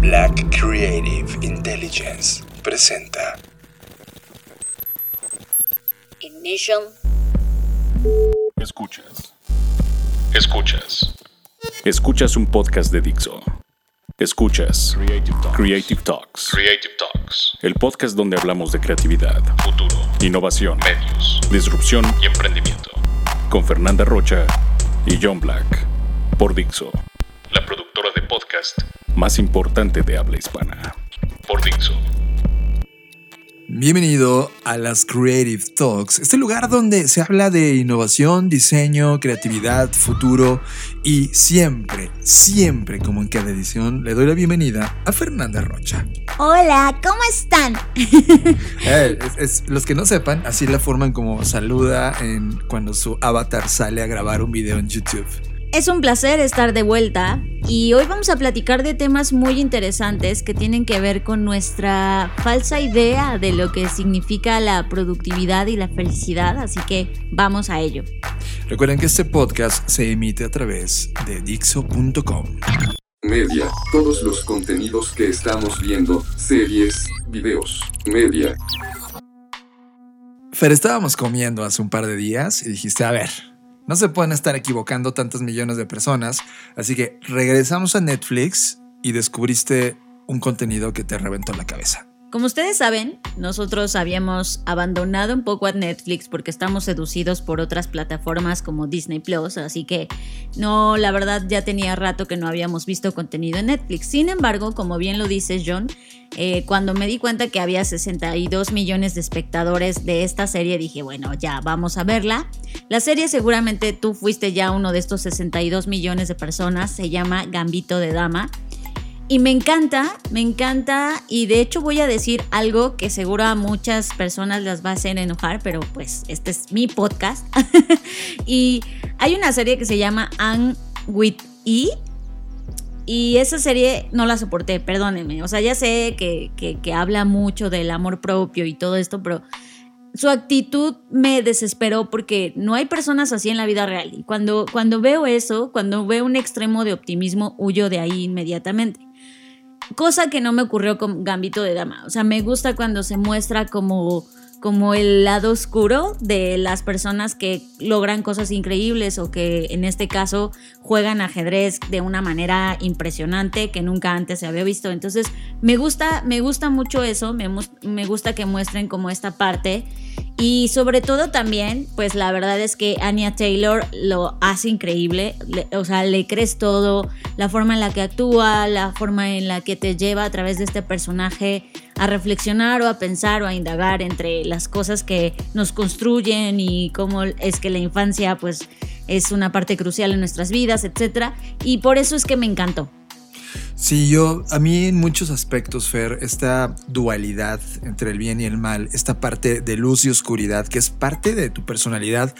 Black Creative Intelligence presenta Ignition. Escuchas. Escuchas. Escuchas un podcast de Dixo. Escuchas Creative Talks. Creative Talks. Creative Talks. El podcast donde hablamos de creatividad, futuro, innovación, medios, disrupción y emprendimiento. Con Fernanda Rocha y John Black. Por Dixo. Podcast más importante de habla hispana. Por Dixo. Bienvenido a las Creative Talks, este lugar donde se habla de innovación, diseño, creatividad, futuro y siempre, siempre, como en cada edición, le doy la bienvenida a Fernanda Rocha. Hola, ¿cómo están? Eh, es- es- los que no sepan, así la forman como saluda en, cuando su avatar sale a grabar un video en YouTube. Es un placer estar de vuelta y hoy vamos a platicar de temas muy interesantes que tienen que ver con nuestra falsa idea de lo que significa la productividad y la felicidad, así que vamos a ello. Recuerden que este podcast se emite a través de Dixo.com. Media, todos los contenidos que estamos viendo, series, videos, media. Fer, estábamos comiendo hace un par de días y dijiste, a ver, no se pueden estar equivocando tantos millones de personas, así que regresamos a Netflix y descubriste un contenido que te reventó la cabeza. Como ustedes saben, nosotros habíamos abandonado un poco a Netflix porque estamos seducidos por otras plataformas como Disney Plus, así que no, la verdad ya tenía rato que no habíamos visto contenido en Netflix. Sin embargo, como bien lo dices John, eh, cuando me di cuenta que había 62 millones de espectadores de esta serie, dije, bueno, ya vamos a verla. La serie seguramente tú fuiste ya uno de estos 62 millones de personas, se llama Gambito de Dama. Y me encanta, me encanta y de hecho voy a decir algo que seguro a muchas personas las va a hacer enojar, pero pues este es mi podcast. y hay una serie que se llama Anne with E. Y esa serie no la soporté, perdónenme. O sea, ya sé que, que, habla mucho del amor propio y todo esto, pero su actitud me desesperó porque no hay personas así en la vida real. Y cuando, cuando veo eso, cuando veo un extremo de optimismo, huyo de ahí inmediatamente. Cosa que no me ocurrió con Gambito de Dama. O sea, me gusta cuando se muestra como, como el lado oscuro de las personas que logran cosas increíbles o que en este caso juegan ajedrez de una manera impresionante que nunca antes se había visto. Entonces, me gusta, me gusta mucho eso, me, me gusta que muestren como esta parte. Y sobre todo también, pues la verdad es que Anya Taylor lo hace increíble, le- o sea, le crees todo, la forma en la que actúa, la forma en la que te lleva a través de este personaje a reflexionar o a pensar o a indagar entre las cosas que nos construyen y cómo es que la infancia pues es una parte crucial en nuestras vidas, etc. Y por eso es que me encantó. Sí, yo, a mí en muchos aspectos, Fer, esta dualidad entre el bien y el mal, esta parte de luz y oscuridad, que es parte de tu personalidad,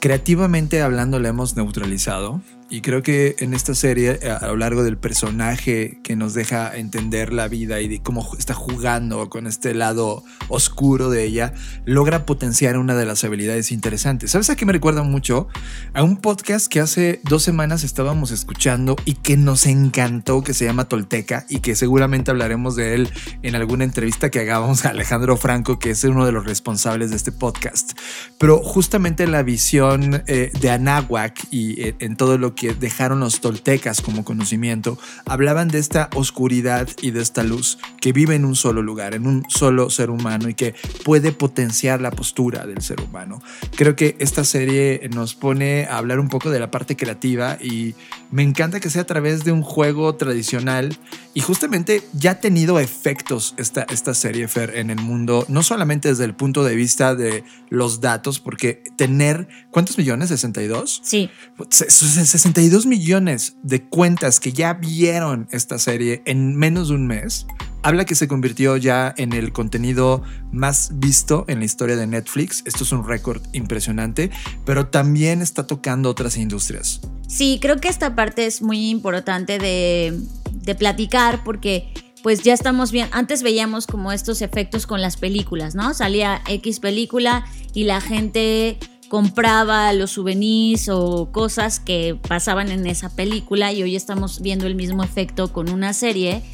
creativamente hablando la hemos neutralizado. Y creo que en esta serie, a a lo largo del personaje que nos deja entender la vida y cómo está jugando con este lado oscuro de ella, logra potenciar una de las habilidades interesantes. ¿Sabes a qué me recuerda mucho? A un podcast que hace dos semanas estábamos escuchando y que nos encantó, que se llama Tolteca y que seguramente hablaremos de él en alguna entrevista que hagamos a Alejandro Franco, que es uno de los responsables de este podcast. Pero justamente la visión eh, de Anáhuac y eh, en todo lo que dejaron los toltecas como conocimiento, hablaban de esta oscuridad y de esta luz que vive en un solo lugar, en un solo ser humano y que puede potenciar la postura del ser humano. Creo que esta serie nos pone a hablar un poco de la parte creativa y me encanta que sea a través de un juego tradicional y justamente ya ha tenido efectos esta, esta serie, Fer, en el mundo, no solamente desde el punto de vista de los datos, porque tener, ¿cuántos millones? ¿62? Sí, Se- se- 62 millones de cuentas que ya vieron esta serie en menos de un mes. Habla que se convirtió ya en el contenido más visto en la historia de Netflix. Esto es un récord impresionante, pero también está tocando otras industrias. Sí, creo que esta parte es muy importante de, de platicar porque pues ya estamos bien. Antes veíamos como estos efectos con las películas, ¿no? Salía X película y la gente compraba los souvenirs o cosas que pasaban en esa película y hoy estamos viendo el mismo efecto con una serie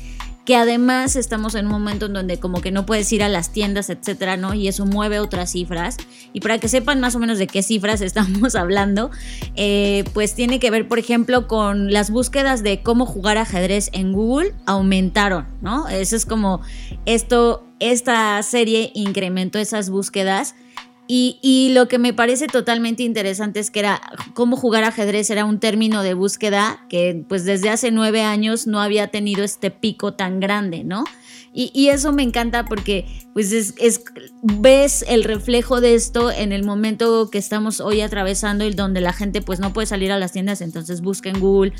que además estamos en un momento en donde como que no puedes ir a las tiendas, etcétera, ¿no? Y eso mueve otras cifras. Y para que sepan más o menos de qué cifras estamos hablando, eh, pues tiene que ver, por ejemplo, con las búsquedas de cómo jugar ajedrez en Google aumentaron, ¿no? Eso es como esto, esta serie incrementó esas búsquedas y, lo que me parece totalmente interesante es que era cómo jugar ajedrez era un término de búsqueda que pues desde hace nueve años no había tenido este pico tan grande, ¿no? Y, eso me encanta porque pues es, ves el reflejo de esto en el momento que estamos hoy atravesando y donde la gente pues no puede salir a las tiendas, entonces busca en Google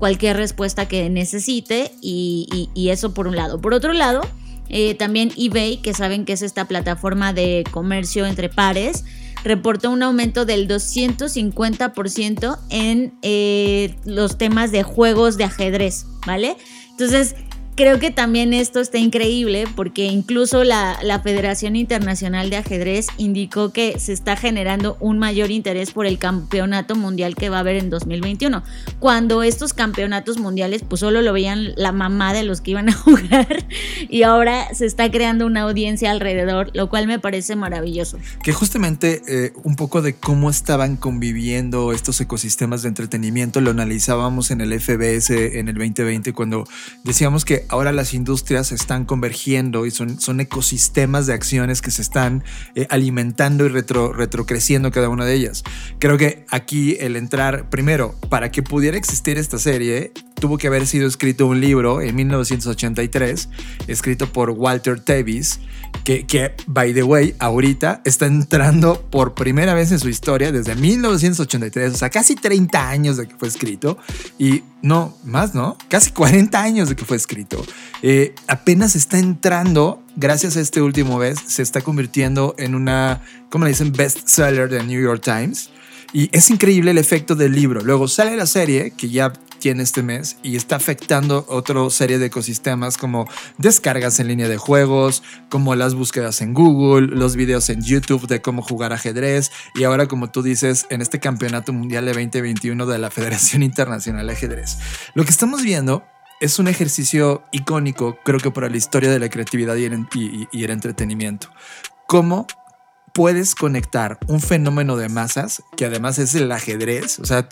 cualquier respuesta que necesite y, y eso por un lado. Por otro lado, eh, también eBay, que saben que es esta plataforma de comercio entre pares, reportó un aumento del 250% en eh, los temas de juegos de ajedrez, ¿vale? Entonces, creo que también esto está increíble porque incluso la, Federación Internacional de Ajedrez indicó que se está generando un mayor interés por el campeonato mundial que va a haber en 2021. Cuando estos campeonatos mundiales pues solo lo veían la mamá de los que iban a jugar y ahora se está creando una audiencia alrededor, lo cual me parece maravilloso. Que justamente eh, un poco de cómo estaban conviviendo estos ecosistemas de entretenimiento lo analizábamos en el FBS en el 2020 cuando decíamos que ahora las industrias están convergiendo y son, son ecosistemas de acciones que se están eh, alimentando y retro, retrocreciendo cada una de ellas. Creo que aquí el entrar, primero, para que pudiera existir esta serie, tuvo que haber sido escrito un libro en 1983, escrito por Walter Tevis, que, que, by the way, ahorita está entrando por primera vez en su historia desde 1983, o sea, casi 30 años de que fue escrito, y no, más, ¿no? Casi 40 años de que fue escrito. Eh, apenas está entrando, gracias a este último vez, se está convirtiendo en una, ¿cómo le dicen? Bestseller de New York Times. Y es increíble el efecto del libro. Luego sale la serie, que ya tiene este mes, y está afectando otra serie de ecosistemas como descargas en línea de juegos, como las búsquedas en Google, los videos en YouTube de cómo jugar ajedrez, y ahora, como tú dices, en este Campeonato Mundial de 2021 de la Federación Internacional de Ajedrez. Lo que estamos viendo es un ejercicio icónico, creo que para la historia de la creatividad y el, y el entretenimiento. Cómo puedes conectar un fenómeno de masas, que además es el ajedrez, o sea,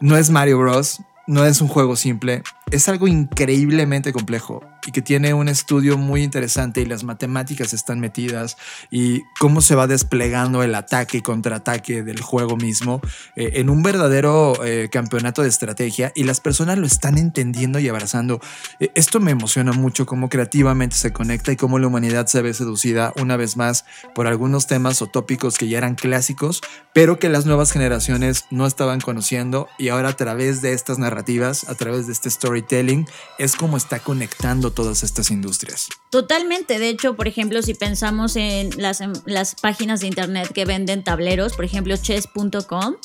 no es Mario Bros, no es un juego simple, es algo increíblemente complejo y que tiene un estudio muy interesante y las matemáticas están metidas y cómo se va desplegando el ataque y contraataque del juego mismo eh, en un verdadero eh, campeonato de estrategia y las personas lo están entendiendo y abrazando. Eh, esto me emociona mucho cómo creativamente se conecta y cómo la humanidad se ve seducida una vez más por algunos temas o tópicos que ya eran clásicos, pero que las nuevas generaciones no estaban conociendo y ahora a través de estas narrativas, a través de este storytelling, es como está conectando todas estas industrias. Totalmente, de hecho, por ejemplo, si pensamos en las, las páginas de internet que venden tableros, por ejemplo, chess.com,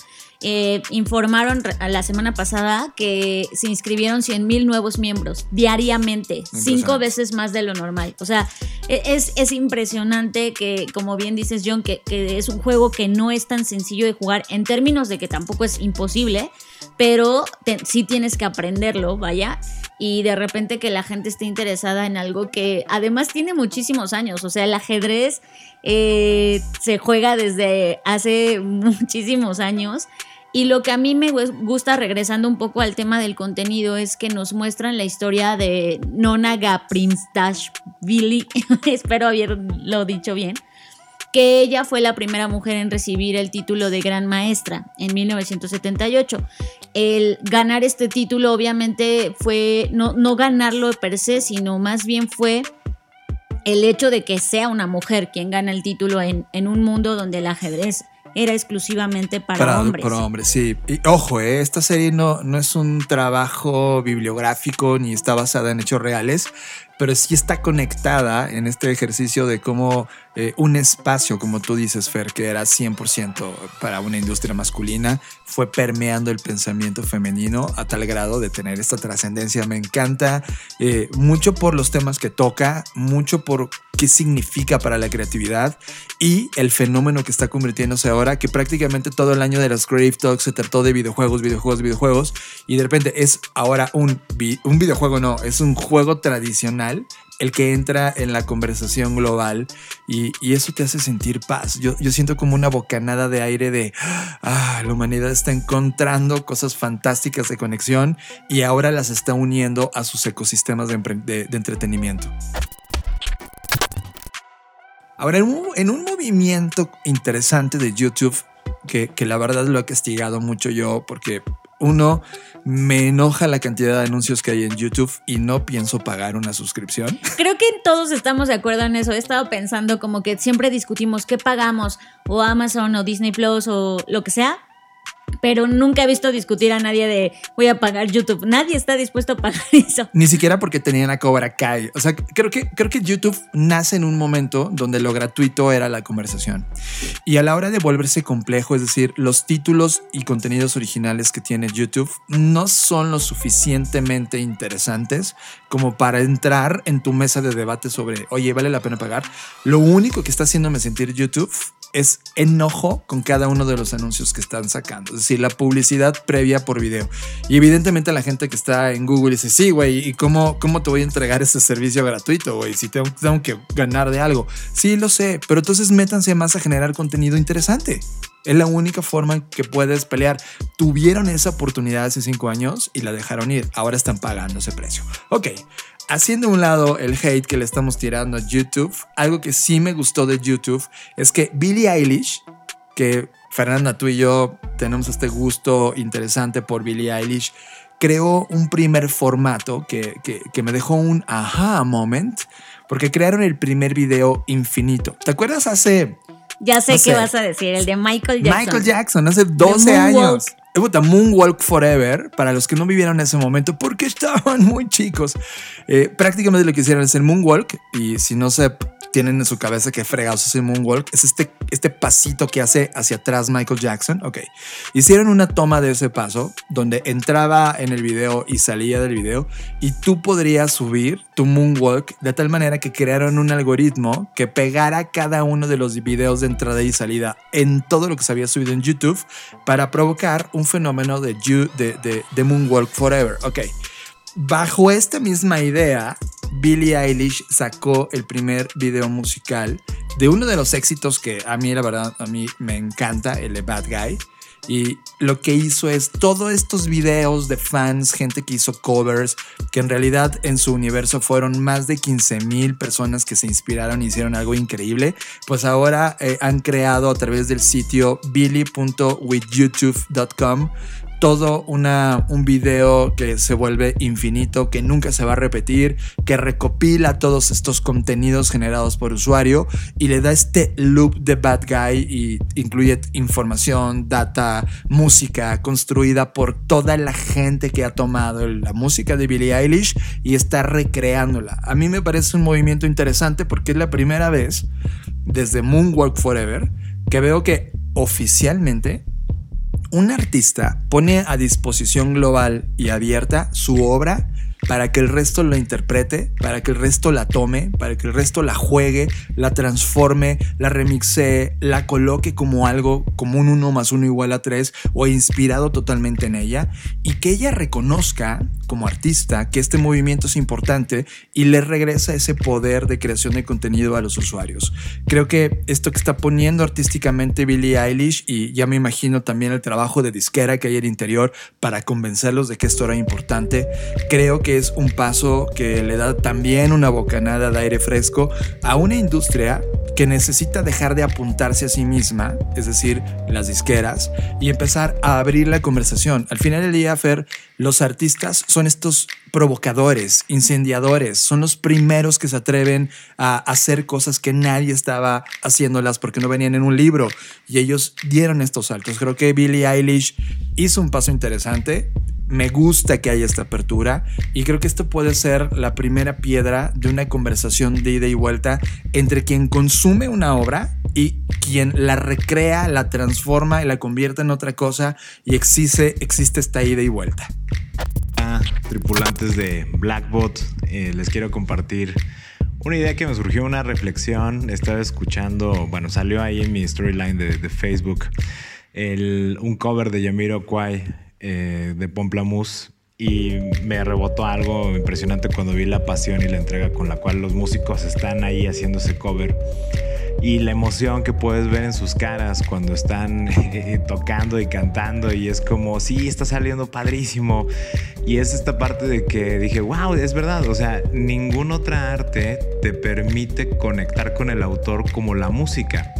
eh, informaron la semana pasada que se inscribieron 100 mil nuevos miembros diariamente, cinco veces más de lo normal. O sea, e, es, es impresionante que, como bien dices John, que, que, es un juego que no es tan sencillo de jugar en términos de que tampoco es imposible, pero sí tienes que aprenderlo, vaya y de repente que la gente esté interesada en algo que además tiene muchísimos años. O sea, el ajedrez eh, se juega desde hace muchísimos años. Y lo que a mí me gusta, regresando un poco al tema del contenido, es que nos muestran la historia de Nona Billy espero haberlo dicho bien, que ella fue la primera mujer en recibir el título de Gran Maestra en 1978. El ganar este título obviamente fue no, no ganarlo per se, sino más bien fue el hecho de que sea una mujer quien gana el título en, en un mundo donde el ajedrez era exclusivamente para, hombres. Para hombres, sí. Y ojo, eh, esta serie no, no es un trabajo bibliográfico ni está basada en hechos reales. Pero sí está conectada en este ejercicio de cómo eh, un espacio, como tú dices, Fer, que era 100% para una industria masculina, fue permeando el pensamiento femenino a tal grado de tener esta trascendencia. Me encanta eh, mucho por los temas que toca, mucho por qué significa para la creatividad y el fenómeno que está convirtiéndose ahora, que prácticamente todo el año de las Creative Talks se trató de videojuegos, videojuegos, videojuegos, y de repente es ahora un, un videojuego, no, es un juego tradicional el que entra en la conversación global y, eso te hace sentir paz. Yo, siento como una bocanada de aire de, ah, la humanidad está encontrando cosas fantásticas de conexión y ahora las está uniendo a sus ecosistemas de, entretenimiento. Ahora, en un, movimiento interesante de YouTube, que, que la verdad lo he castigado mucho yo porque uno, me enoja la cantidad de anuncios que hay en YouTube y no pienso pagar una suscripción. Creo que todos estamos de acuerdo en eso. He estado pensando como que siempre discutimos qué pagamos, o Amazon o Disney Plus o lo que sea pero nunca he visto discutir a nadie de voy a pagar YouTube. Nadie está dispuesto a pagar eso. Ni siquiera porque tenían a Cobra Kai. O sea, creo que, creo que YouTube nace en un momento donde lo gratuito era la conversación. Y a la hora de volverse complejo, es decir, los títulos y contenidos originales que tiene YouTube no son lo suficientemente interesantes como para entrar en tu mesa de debate sobre, oye, ¿vale la pena pagar? Lo único que está haciéndome sentir YouTube es enojo con cada uno de los anuncios que están sacando. Es decir, la publicidad previa por video. Y evidentemente la gente que está en Google dice, sí, güey, ¿y cómo, cómo te voy a entregar ese servicio gratuito, güey? Si tengo, tengo que ganar de algo. Sí, lo sé, pero entonces métanse más a generar contenido interesante. Es la única forma en que puedes pelear. Tuvieron esa oportunidad hace cinco años y la dejaron ir. Ahora están pagando ese precio. Ok, haciendo un lado el hate que le estamos tirando a YouTube, algo que sí me gustó de YouTube es que Billie Eilish, que Fernanda, tú y yo tenemos este gusto interesante por Billie Eilish, creó un primer formato que, que, me dejó un aha moment, porque crearon el primer video infinito. ¿Te acuerdas hace... Ya sé qué vas a decir, el de Michael Jackson. Michael Jackson, hace 12 años. Moonwalk Forever, para los que no vivieron ese momento, porque estaban muy chicos. Eh, prácticamente lo que hicieron es el Moonwalk, y si no se tienen en su cabeza que fregados es el Moonwalk, es este, este pasito que hace hacia atrás Michael Jackson. Ok. Hicieron una toma de ese paso, donde entraba en el video y salía del video, y tú podrías subir tu Moonwalk de tal manera que crearon un algoritmo que pegara cada uno de los videos de entrada y salida en todo lo que se había subido en YouTube para provocar un fenómeno de, de, de, Moonwalk Forever. Ok. Bajo esta misma idea, Billie Eilish sacó el primer video musical de uno de los éxitos que a mí, la verdad, a mí me encanta, el de Bad Guy. Y lo que hizo es todos estos videos de fans, gente que hizo covers, que en realidad en su universo fueron más de 15 mil personas que se inspiraron y hicieron algo increíble, pues ahora eh, han creado a través del sitio billy.withyoutube.com todo un video que se vuelve infinito, que nunca se va a repetir, que recopila todos estos contenidos generados por usuario y le da este loop de Bad Guy y incluye información, data, música construida por toda la gente que ha tomado la música de Billie Eilish y está recreándola. A mí me parece un movimiento interesante porque es la primera vez desde Moonwalk Forever que veo que oficialmente un artista pone a disposición global y abierta su obra para que el resto lo interprete, para que el resto la tome, para que el resto la juegue, la transforme, la remixe, la coloque como algo, como un 1 más 1 igual a 3 o inspirado totalmente en ella y que ella reconozca como artista que este movimiento es importante y le regresa ese poder de creación de contenido a los usuarios. Creo que esto que está poniendo artísticamente Billie Eilish y ya me imagino también el trabajo de disquera que hay el interior para convencerlos de que esto era importante, creo que es un paso que le da también una bocanada de aire fresco a una industria que necesita dejar de apuntarse a sí misma, es decir, las disqueras, y empezar a abrir la conversación. Al final del día, Fer, los artistas son estos provocadores, incendiadores, son los primeros que se atreven a hacer cosas que nadie estaba haciéndolas porque no venían en un libro y ellos dieron estos saltos. Creo que Billie Eilish hizo un paso interesante, me gusta que haya esta apertura y creo que esto puede ser la primera piedra de una conversación de ida y vuelta entre quien consume una obra y quien la recrea, la transforma y la convierte en otra cosa y existe, existe esta ida y vuelta. Tripulantes de Blackbot, eh, les quiero compartir una idea que me surgió, una reflexión. Estaba escuchando, bueno, salió ahí en mi storyline de, Facebook un cover de Yamiro Kwai eh, de Pomplamoose y me rebotó algo impresionante cuando vi la pasión y la entrega con la cual los músicos están ahí haciendo ese cover y la emoción que puedes ver en sus caras cuando están tocando y cantando y es como, sí, está saliendo padrísimo. Y es esta parte de que dije, wow, es verdad, o sea, ningún otra arte te permite conectar con el autor como la música.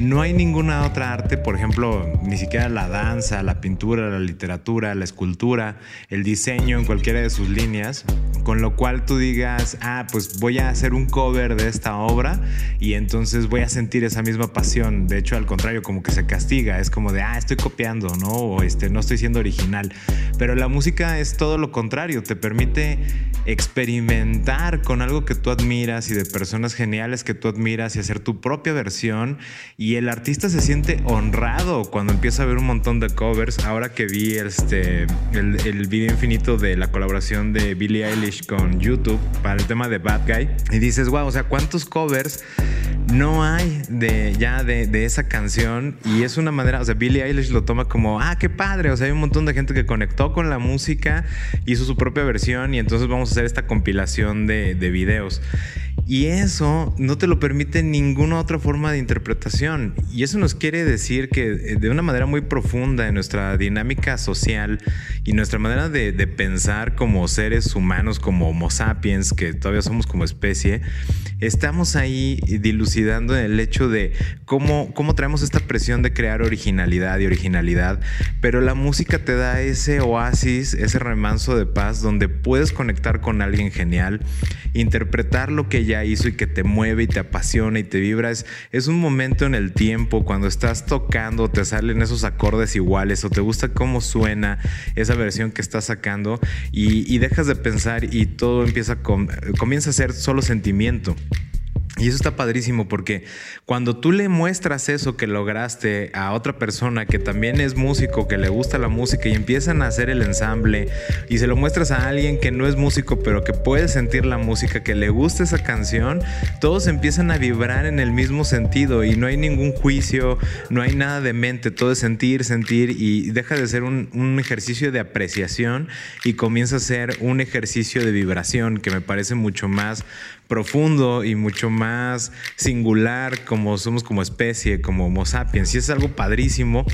No hay ninguna otra arte, por ejemplo, ni siquiera la danza, la pintura, la literatura, la escultura, el diseño en cualquiera de sus líneas, con lo cual tú digas, ah, pues voy a hacer un cover de esta obra y entonces voy a sentir esa misma pasión. De hecho, al contrario, como que se castiga, es como de, ah, estoy copiando, ¿no? O este, no estoy siendo original. Pero la música es todo lo contrario, te permite experimentar con algo que tú admiras y de personas geniales que tú admiras y hacer tu propia versión. Y el artista se siente honrado cuando empieza a ver un montón de covers. Ahora que vi este, el, video infinito de la colaboración de Billie Eilish con YouTube para el tema de Bad Guy y dices, wow, o sea, ¿cuántos covers no hay de ya de, esa canción? Y es una manera, o sea, Billie Eilish lo toma como, ah, qué padre, o sea, hay un montón de gente que conectó con la música, hizo su propia versión y entonces vamos a hacer esta compilación de videos. Y eso no te lo permite ninguna otra forma de interpretación. Y eso nos quiere decir que eh, de una manera muy profunda en nuestra dinámica social y nuestra manera de, pensar como seres humanos, como Homo sapiens, que todavía somos como especie, estamos ahí dilucidando el hecho de cómo, cómo traemos esta presión de crear originalidad y originalidad, pero la música te da ese oasis, ese remanso de paz donde puedes conectar con alguien genial, interpretar lo que ya hizo y que te mueve y te apasiona y te vibra. Es, es un momento en el tiempo cuando estás tocando, te salen esos acordes iguales o te gusta cómo suena esa versión que estás sacando y, y dejas de pensar y todo empieza comienza a ser solo sentimiento. Y eso está padrísimo porque cuando tú le muestras eso que lograste a otra persona que también es músico, que le gusta la música y empiezan a hacer el ensamble y se lo muestras a alguien que no es músico pero que puede sentir la música, que le gusta esa canción, todos empiezan a vibrar en el mismo sentido y no hay ningún juicio, no hay nada de mente, todo es sentir, sentir y deja de ser un, un ejercicio de apreciación y comienza a ser un ejercicio de vibración que me parece mucho más profundo y mucho más singular como somos como especie, como Homo sapiens. Y es algo padrísimo.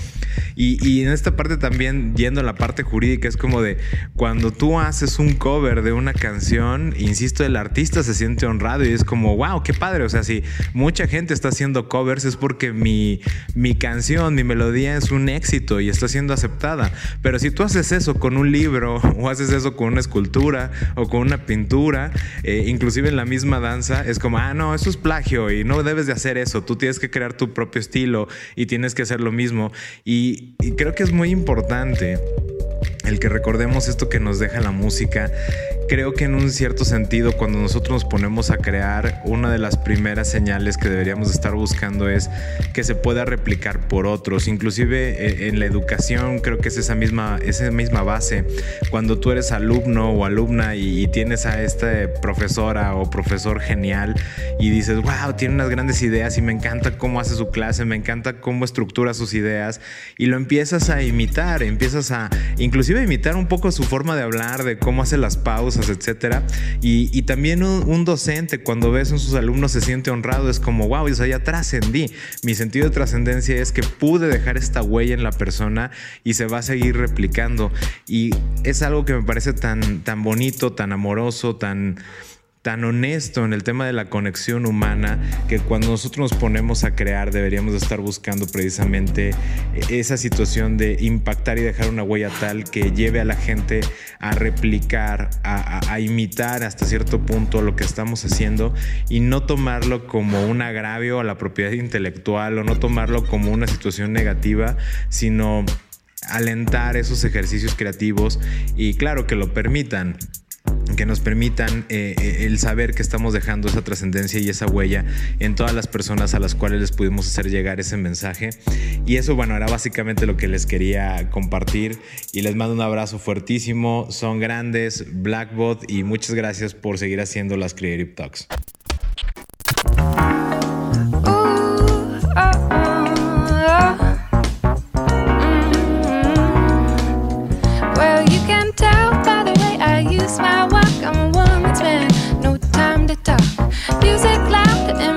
Y, en esta parte también, yendo a la parte jurídica, es como de cuando tú haces un cover de una canción, insisto, el artista se siente honrado y es como, wow, qué padre. O sea, si mucha gente está haciendo covers es porque mi, mi canción, mi melodía es un éxito y está siendo aceptada. Pero si tú haces eso con un libro o haces eso con una escultura o con una pintura, eh, inclusive en la misma danza, es como, ah, no, eso es plagio y no debes de hacer eso, tú tienes que crear tu propio estilo y tienes que hacer lo mismo. y, y creo que es muy importante el que recordemos esto que nos deja la música creo que en un cierto sentido cuando nosotros nos ponemos a crear, una de las primeras señales que deberíamos estar buscando es que se pueda replicar por otros. Inclusive eh, en la educación creo que es esa misma, esa misma base. Cuando tú eres alumno o alumna y, tienes a esta profesora o profesor genial y dices, wow, tiene unas grandes ideas y me encanta cómo hace su clase, me encanta cómo estructura sus ideas y lo empiezas a imitar, empiezas a inclusive imitar un poco su forma de hablar, de cómo hace las pausas etcétera. Y, también un, docente, cuando ves a sus alumnos, se siente honrado, es como, wow, o ya trascendí. Mi sentido de trascendencia es que pude dejar esta huella en la persona y se va a seguir replicando. Y es algo que me parece tan, tan bonito, tan amoroso, tan tan honesto en el tema de la conexión humana que cuando nosotros nos ponemos a crear deberíamos estar buscando precisamente esa situación de impactar y dejar una huella tal que lleve a la gente a replicar, a, imitar hasta cierto punto lo que estamos haciendo y no tomarlo como un agravio a la propiedad intelectual o no tomarlo como una situación negativa, sino alentar esos ejercicios creativos y claro que lo permitan que nos permitan eh, eh, el saber que estamos dejando esa trascendencia y esa huella en todas las personas a las cuales les pudimos hacer llegar ese mensaje. Y eso, bueno, era básicamente lo que les quería compartir y les mando un abrazo fuertísimo. Son grandes, Blackbot, y muchas gracias por seguir haciendo las Creative Talks. Creative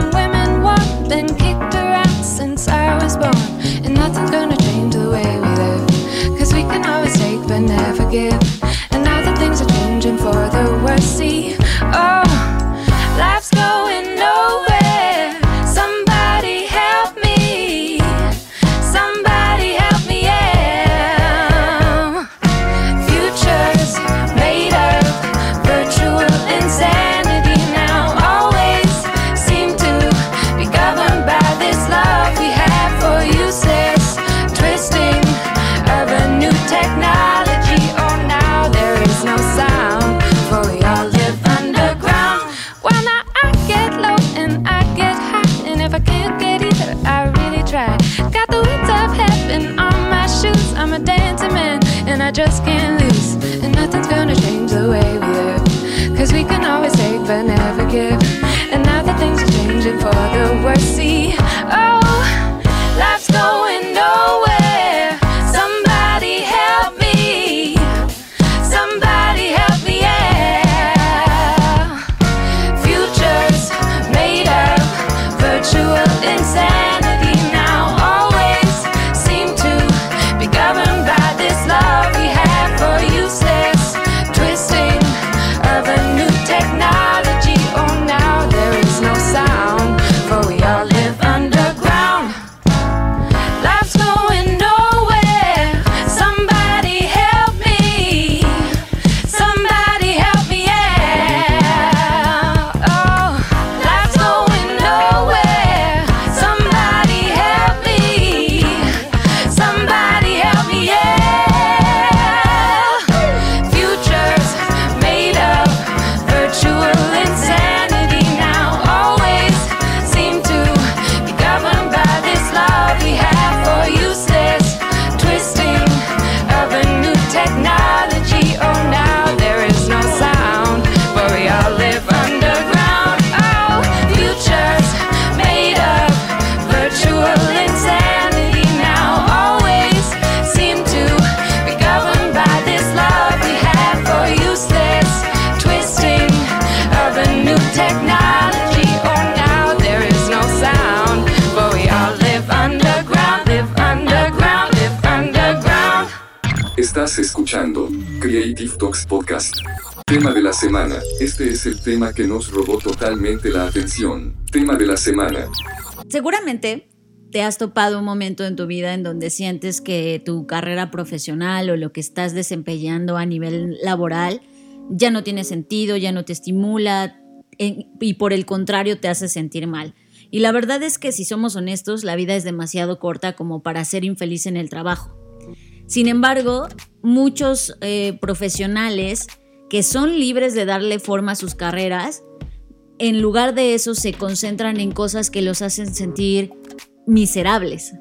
Tema de la semana. Este es el tema que nos robó totalmente la atención. Tema de la semana. Seguramente te has topado un momento en tu vida en donde sientes que tu carrera profesional o lo que estás desempeñando a nivel laboral ya no tiene sentido, ya no te estimula y por el contrario te hace sentir mal. Y la verdad es que si somos honestos, la vida es demasiado corta como para ser infeliz en el trabajo. Sin embargo, muchos eh, profesionales que son libres de darle forma a sus carreras, en lugar de eso se concentran en cosas que los hacen sentir miserables.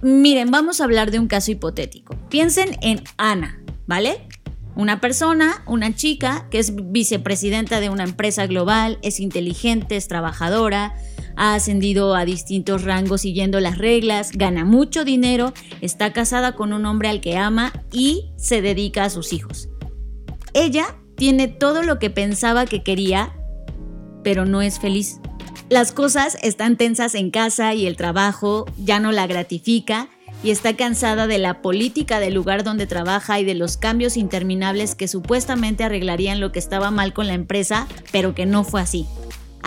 Miren, vamos a hablar de un caso hipotético. Piensen en Ana, ¿vale? Una persona, una chica que es vicepresidenta de una empresa global, es inteligente, es trabajadora, ha ascendido a distintos rangos siguiendo las reglas, gana mucho dinero, está casada con un hombre al que ama y se dedica a sus hijos. Ella tiene todo lo que pensaba que quería, pero no es feliz. Las cosas están tensas en casa y el trabajo ya no la gratifica y está cansada de la política del lugar donde trabaja y de los cambios interminables que supuestamente arreglarían lo que estaba mal con la empresa, pero que no fue así.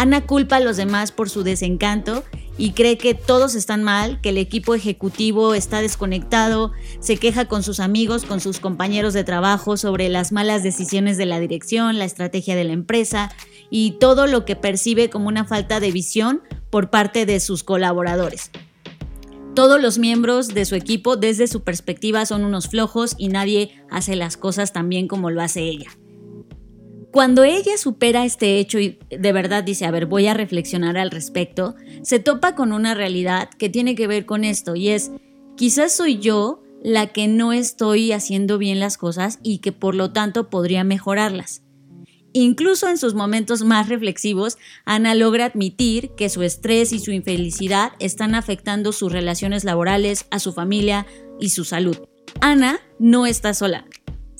Ana culpa a los demás por su desencanto y cree que todos están mal, que el equipo ejecutivo está desconectado, se queja con sus amigos, con sus compañeros de trabajo sobre las malas decisiones de la dirección, la estrategia de la empresa y todo lo que percibe como una falta de visión por parte de sus colaboradores. Todos los miembros de su equipo desde su perspectiva son unos flojos y nadie hace las cosas tan bien como lo hace ella. Cuando ella supera este hecho y de verdad dice, a ver, voy a reflexionar al respecto, se topa con una realidad que tiene que ver con esto y es, quizás soy yo la que no estoy haciendo bien las cosas y que por lo tanto podría mejorarlas. Incluso en sus momentos más reflexivos, Ana logra admitir que su estrés y su infelicidad están afectando sus relaciones laborales, a su familia y su salud. Ana no está sola.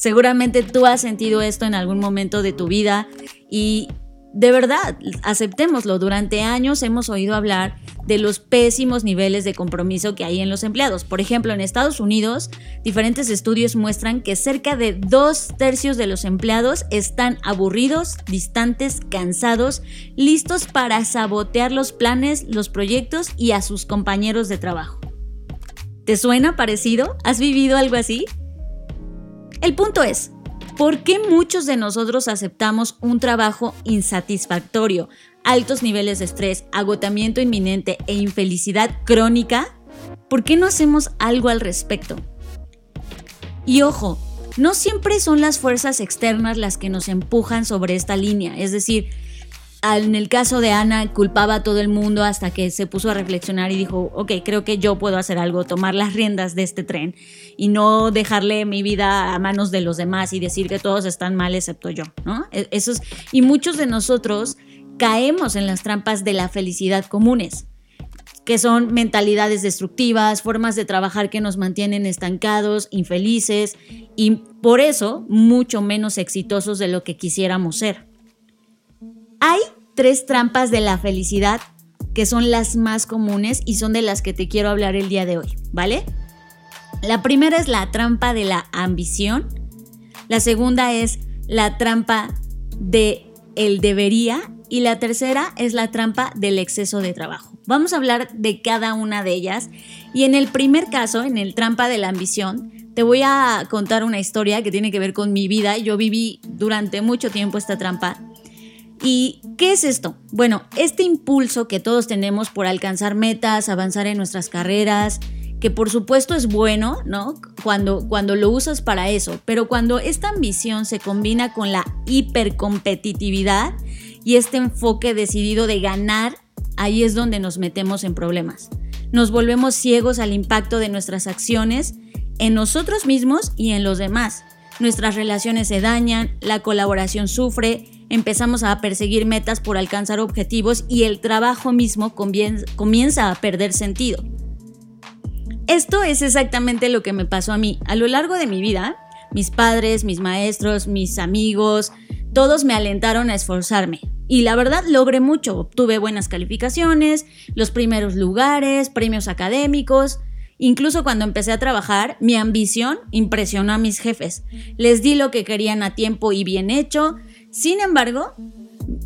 Seguramente tú has sentido esto en algún momento de tu vida y de verdad, aceptémoslo, durante años hemos oído hablar de los pésimos niveles de compromiso que hay en los empleados. Por ejemplo, en Estados Unidos, diferentes estudios muestran que cerca de dos tercios de los empleados están aburridos, distantes, cansados, listos para sabotear los planes, los proyectos y a sus compañeros de trabajo. ¿Te suena parecido? ¿Has vivido algo así? El punto es, ¿Por qué muchos de nosotros aceptamos un trabajo insatisfactorio, altos niveles de estrés, agotamiento inminente e infelicidad crónica? ¿Por qué no hacemos algo al respecto? Y ojo, no siempre son las fuerzas externas las que nos empujan sobre esta línea, es decir, en el caso de Ana, culpaba a todo el mundo hasta que se puso a reflexionar y dijo, ok, creo que yo puedo hacer algo, tomar las riendas de este tren y no dejarle mi vida a manos de los demás y decir que todos están mal excepto yo, ¿no? E, eso y muchos de nosotros caemos en las trampas de la felicidad comunes que son mentalidades destructivas, formas de trabajar que nos mantienen estancados, infelices y por eso mucho menos exitosos de lo que quisiéramos ser. Hay tres trampas de la felicidad que son las más comunes y son de las que te quiero hablar el día de hoy, ¿vale? La primera es la trampa de la ambición. La segunda es la trampa de el debería y la tercera es la trampa del exceso de trabajo. Vamos a hablar de cada una de ellas y en el primer caso, en el trampa de la ambición, te voy a contar una historia que tiene que ver con mi vida. Yo viví durante mucho tiempo esta trampa ¿Y qué es esto? Bueno, este impulso que todos tenemos por alcanzar metas, avanzar en nuestras carreras, que por supuesto es bueno, ¿no? Cuando, cuando lo usas para eso, pero cuando esta ambición se combina con la hipercompetitividad y este enfoque decidido de ganar, ahí es donde nos metemos en problemas. Nos volvemos ciegos al impacto de nuestras acciones en nosotros mismos y en los demás. Nuestras relaciones se dañan, la colaboración sufre, empezamos a perseguir metas por alcanzar objetivos y el trabajo mismo comienza a perder sentido. Esto es exactamente lo que me pasó a mí. A lo largo de mi vida, mis padres, mis maestros, mis amigos, todos me alentaron a esforzarme. Y la verdad logré mucho. Obtuve buenas calificaciones, los primeros lugares, premios académicos. Incluso cuando empecé a trabajar, mi ambición impresionó a mis jefes. Les di lo que querían a tiempo y bien hecho, sin embargo,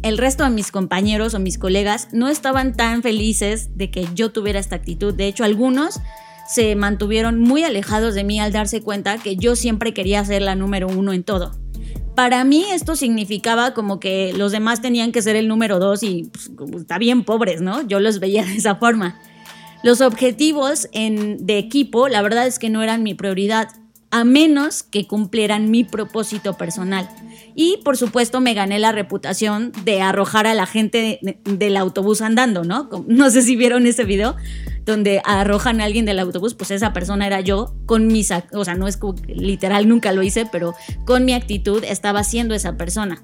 el resto de mis compañeros o mis colegas no estaban tan felices de que yo tuviera esta actitud. De hecho, algunos se mantuvieron muy alejados de mí al darse cuenta que yo siempre quería ser la número uno en todo. Para mí esto significaba como que los demás tenían que ser el número dos y pues, está bien pobres, ¿no? Yo los veía de esa forma. Los objetivos de equipo, la verdad es que no eran mi prioridad a menos que cumplieran mi propósito personal. Y por supuesto me gané la reputación de arrojar a la gente del autobús andando, ¿no? No sé si vieron ese video donde arrojan a alguien del autobús, pues esa persona era yo con mis, o sea, no es literal, nunca lo hice, pero con mi actitud estaba siendo esa persona.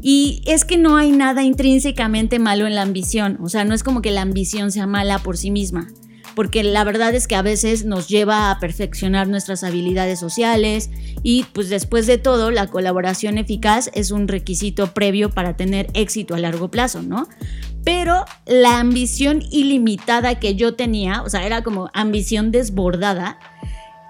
Y es que no hay nada intrínsecamente malo en la ambición, o sea, no es como que la ambición sea mala por sí misma porque la verdad es que a veces nos lleva a perfeccionar nuestras habilidades sociales y pues después de todo la colaboración eficaz es un requisito previo para tener éxito a largo plazo, ¿no? Pero la ambición ilimitada que yo tenía, o sea, era como ambición desbordada,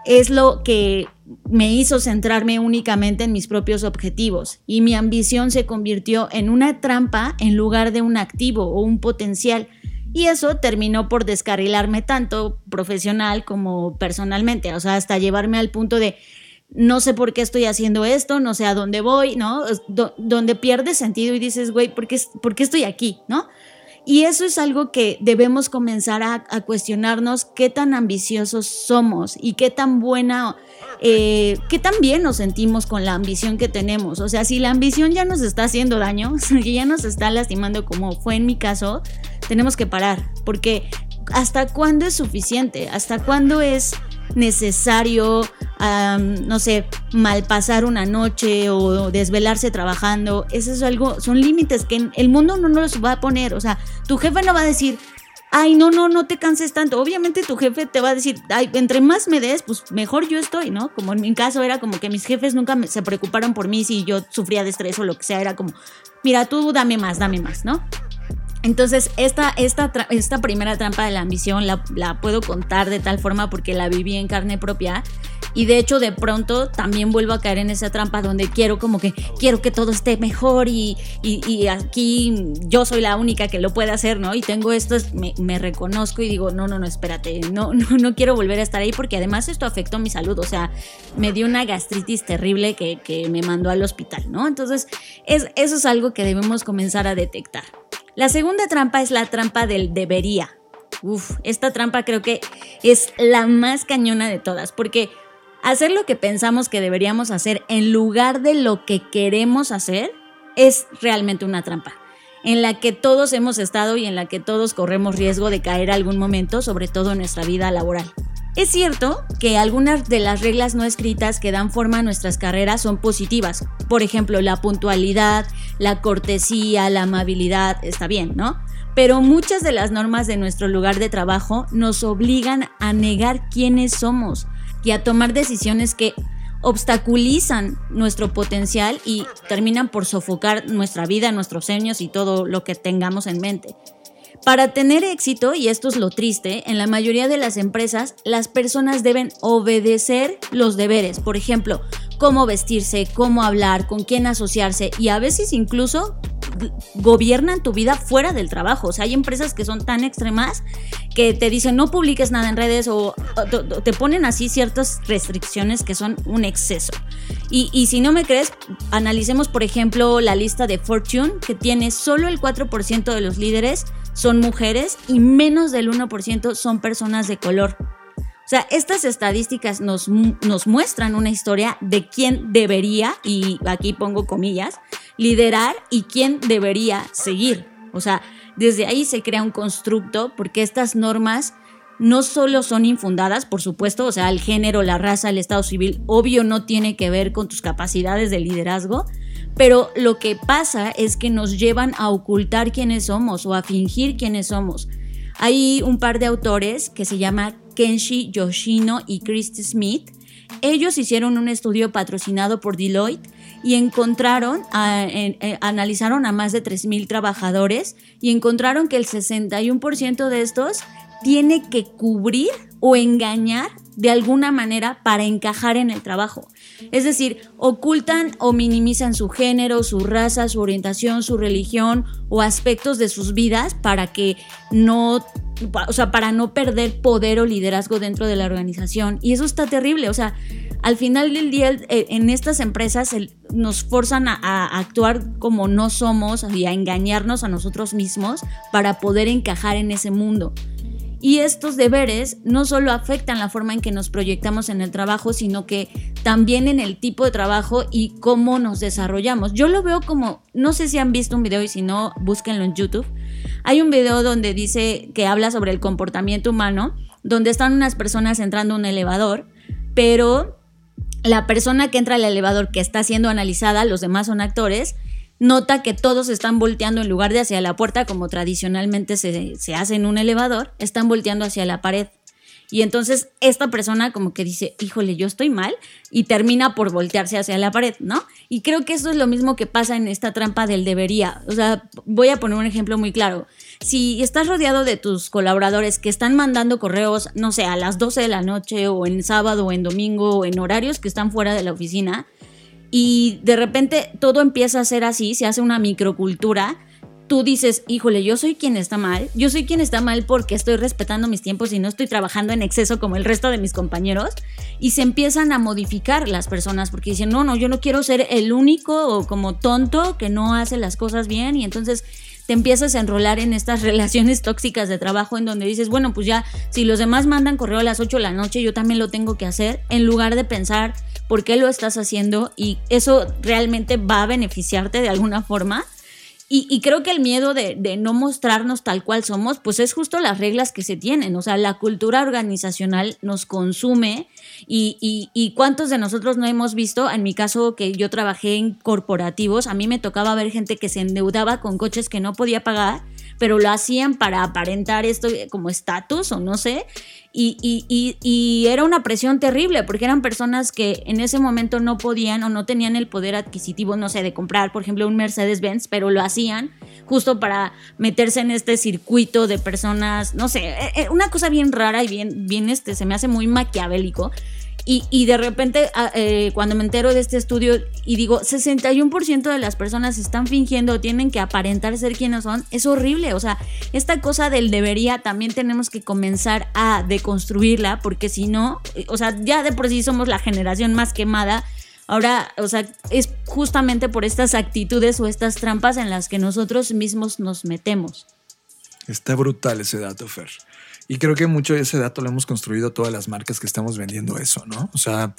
es lo que me hizo centrarme únicamente en mis propios objetivos y mi ambición se convirtió en una trampa en lugar de un activo o un potencial y eso terminó por descarrilarme tanto profesional como personalmente, o sea, hasta llevarme al punto de no sé por qué estoy haciendo esto, no sé a dónde voy, ¿no? donde pierdes sentido y dices, güey, ¿por qué, ¿por qué estoy aquí, no? Y eso es algo que debemos comenzar a, cuestionarnos qué tan ambiciosos somos y qué tan buena, eh, qué tan bien nos sentimos con la ambición que tenemos. O sea, si la ambición ya nos está haciendo daño, que ya nos está lastimando como fue en mi caso, tenemos que parar, porque ¿hasta cuándo es suficiente? ¿Hasta cuándo es necesario, no sé, malpasar una noche o desvelarse trabajando. Eso es algo, son límites que el mundo no nos va a poner. O sea, tu jefe no va a decir, ay, no, no, no te canses tanto. Obviamente tu jefe te va a decir, ay, entre más me des, pues mejor yo estoy, ¿no? Como en mi caso era como que mis jefes nunca se preocuparon por mí si yo sufría de estrés o lo que sea. Era como, mira, tú dame más, dame más, ¿no? Entonces, esta, esta, esta primera trampa de la ambición la, la, puedo contar de tal forma porque la viví en carne propia. Y de hecho, de pronto también vuelvo a caer en esa trampa donde quiero como que quiero que todo esté mejor y, y, aquí yo soy la única que lo puede hacer, ¿no? Y tengo esto, me, me, reconozco y digo, no, no, no, espérate, no, no, no quiero volver a estar ahí porque además esto afectó mi salud. O sea, me dio una gastritis terrible que, que me mandó al hospital, ¿no? Entonces, es, eso es algo que debemos comenzar a detectar. La segunda trampa es la trampa del debería. Uf, esta trampa creo que es la más cañona de todas, porque hacer lo que pensamos que deberíamos hacer en lugar de lo que queremos hacer es realmente una trampa, en la que todos hemos estado y en la que todos corremos riesgo de caer algún momento, sobre todo en nuestra vida laboral. Es cierto que algunas de las reglas no escritas que dan forma a nuestras carreras son positivas. Por ejemplo, la puntualidad, la cortesía, la amabilidad, está bien, ¿no? Pero muchas de las normas de nuestro lugar de trabajo nos obligan a negar quiénes somos y a tomar decisiones que obstaculizan nuestro potencial y terminan por sofocar nuestra vida, nuestros sueños y todo lo que tengamos en mente. Para tener éxito, y esto es lo triste, en la mayoría de las empresas las personas deben obedecer los deberes. Por ejemplo, cómo vestirse, cómo hablar, con quién asociarse y a veces incluso gobiernan tu vida fuera del trabajo. O sea, hay empresas que son tan extremas que te dicen no publiques nada en redes o, te ponen así ciertas restricciones que son un exceso. Y, y, si no me crees, analicemos por ejemplo la lista de Fortune que tiene solo el 4% de los líderes son mujeres y menos del 1% son personas de color. O sea, estas estadísticas nos, nos muestran una historia de quién debería, y aquí pongo comillas, liderar y quién debería seguir. O sea, desde ahí se crea un constructo porque estas normas no solo son infundadas, por supuesto, o sea, el género, la raza, el estado civil, obvio no tiene que ver con tus capacidades de liderazgo, pero lo que pasa es que nos llevan a ocultar quiénes somos o a fingir quiénes somos. Hay un par de autores que se llama Kenshi Yoshino y Christy Smith. Ellos hicieron un estudio patrocinado por Deloitte y encontraron, eh, analizaron a más de 3.000 trabajadores y encontraron que el 61% de estos tiene que cubrir o engañar de alguna manera para encajar en el trabajo. Es decir, ocultan o minimizan su género, su raza, su orientación, su religión o aspectos de sus vidas para que no, o sea, para no perder poder o liderazgo dentro de la organización. Y eso está terrible, o sea, al final del día eh, en estas empresas nos forzan a, actuar como no somos y a engañarnos a nosotros mismos para poder encajar en ese mundo. Y estos deberes no solo afectan la forma en que nos proyectamos en el trabajo, sino que también en el tipo de trabajo y cómo nos desarrollamos. Yo lo veo como, no sé si han visto un video y si no, búsquenlo en YouTube. Hay un video donde dice que habla sobre el comportamiento humano, donde están unas personas entrando a un elevador, pero la persona que entra al elevador que está siendo analizada, los demás son actores, nota que todos están volteando en lugar de hacia la puerta, como tradicionalmente se, hace en un elevador, están volteando hacia la pared. Y entonces esta persona como que dice, híjole, yo estoy mal, y termina por voltearse hacia la pared, ¿no? Y creo que eso es lo mismo que pasa en esta trampa del debería. O sea, voy a poner un ejemplo muy claro. Si estás rodeado de tus colaboradores que están mandando correos, no sé, a las 12 de la noche o en sábado o en domingo o en horarios que están fuera de la oficina, y de repente todo empieza a ser así, se hace una microcultura. Tú dices, híjole, yo soy quien está mal, yo soy quien está mal porque estoy respetando mis tiempos y no estoy trabajando en exceso como el resto de mis compañeros. Y se empiezan a modificar las personas porque dicen, no, no, yo no quiero ser el único o como tonto que no hace las cosas bien. Y entonces te empiezas a enrolar en estas relaciones tóxicas de trabajo en donde dices, bueno, pues ya, si los demás mandan correo a las 8 de la noche, yo también lo tengo que hacer, en lugar de pensar por qué lo estás haciendo y eso realmente va a beneficiarte de alguna forma. Y, creo que el miedo de, no mostrarnos tal cual somos, pues es justo las reglas que se tienen. O sea, la cultura organizacional nos consume y, cuántos de nosotros no hemos visto, en mi caso que yo trabajé en corporativos, a mí me tocaba ver gente que se endeudaba con coches que no podía pagar, pero lo hacían para aparentar esto como estatus o no sé. Y, era una presión terrible porque eran personas que en ese momento no podían o no tenían el poder adquisitivo, no sé, de comprar, por ejemplo, un Mercedes-Benz, pero lo hacían justo para meterse en este circuito de personas, no sé, eh, eh, una cosa bien rara y bien, bien este, se me hace muy maquiavélico. Y, de repente, ah, eh, cuando me entero de este estudio y digo, 61% de las personas están fingiendo, tienen que aparentar ser quienes son, es horrible. O sea, esta cosa del debería también tenemos que comenzar a deconstruirla, porque si no, eh, o sea, ya de por sí somos la generación más quemada. Ahora, o sea, es justamente por estas actitudes o estas trampas en las que nosotros mismos nos metemos. Está brutal ese dato, Fer. Y creo que mucho de ese dato lo hemos construido todas las marcas que estamos vendiendo eso, ¿no? O sea,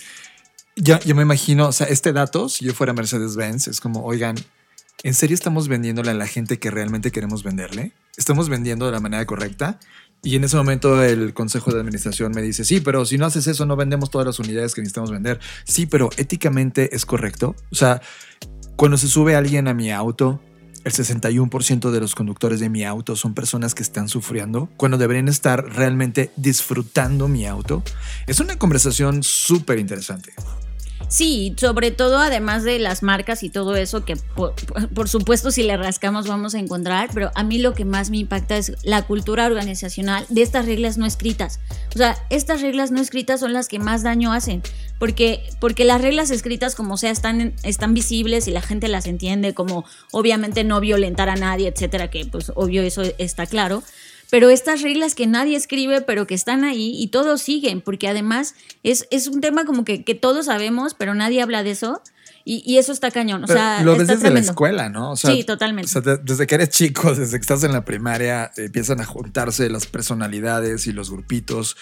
ya, yo me imagino, o sea, este dato, si yo fuera Mercedes-Benz, es como, oigan, ¿en serio estamos vendiéndole a la gente que realmente queremos venderle? ¿Estamos vendiendo de la manera correcta? Y en ese momento el consejo de administración me dice, sí, pero si no haces eso, no vendemos todas las unidades que necesitamos vender. Sí, pero éticamente es correcto. O sea, cuando se sube alguien a mi auto el 61% de los conductores de mi auto son personas que están sufriendo cuando deberían estar realmente disfrutando mi auto. Es una conversación súper interesante. Sí, sobre todo además de las marcas y todo eso que por, supuesto si le rascamos vamos a encontrar, pero a mí lo que más me impacta es la cultura organizacional de estas reglas no escritas. O sea, estas reglas no escritas son las que más daño hacen, porque, porque las reglas escritas como sea están, están visibles y la gente las entiende, como obviamente no violentar a nadie, etcétera, que pues obvio eso está claro pero estas reglas que nadie escribe, pero que están ahí y todos siguen, porque además es, es un tema como que, que todos sabemos, pero nadie habla de eso. Y, eso está cañón. O sea, lo ves desde la escuela, ¿no? sí, totalmente. O sea, desde que eres chico, desde que estás en la primaria, empiezan a juntarse las personalidades y los grupitos.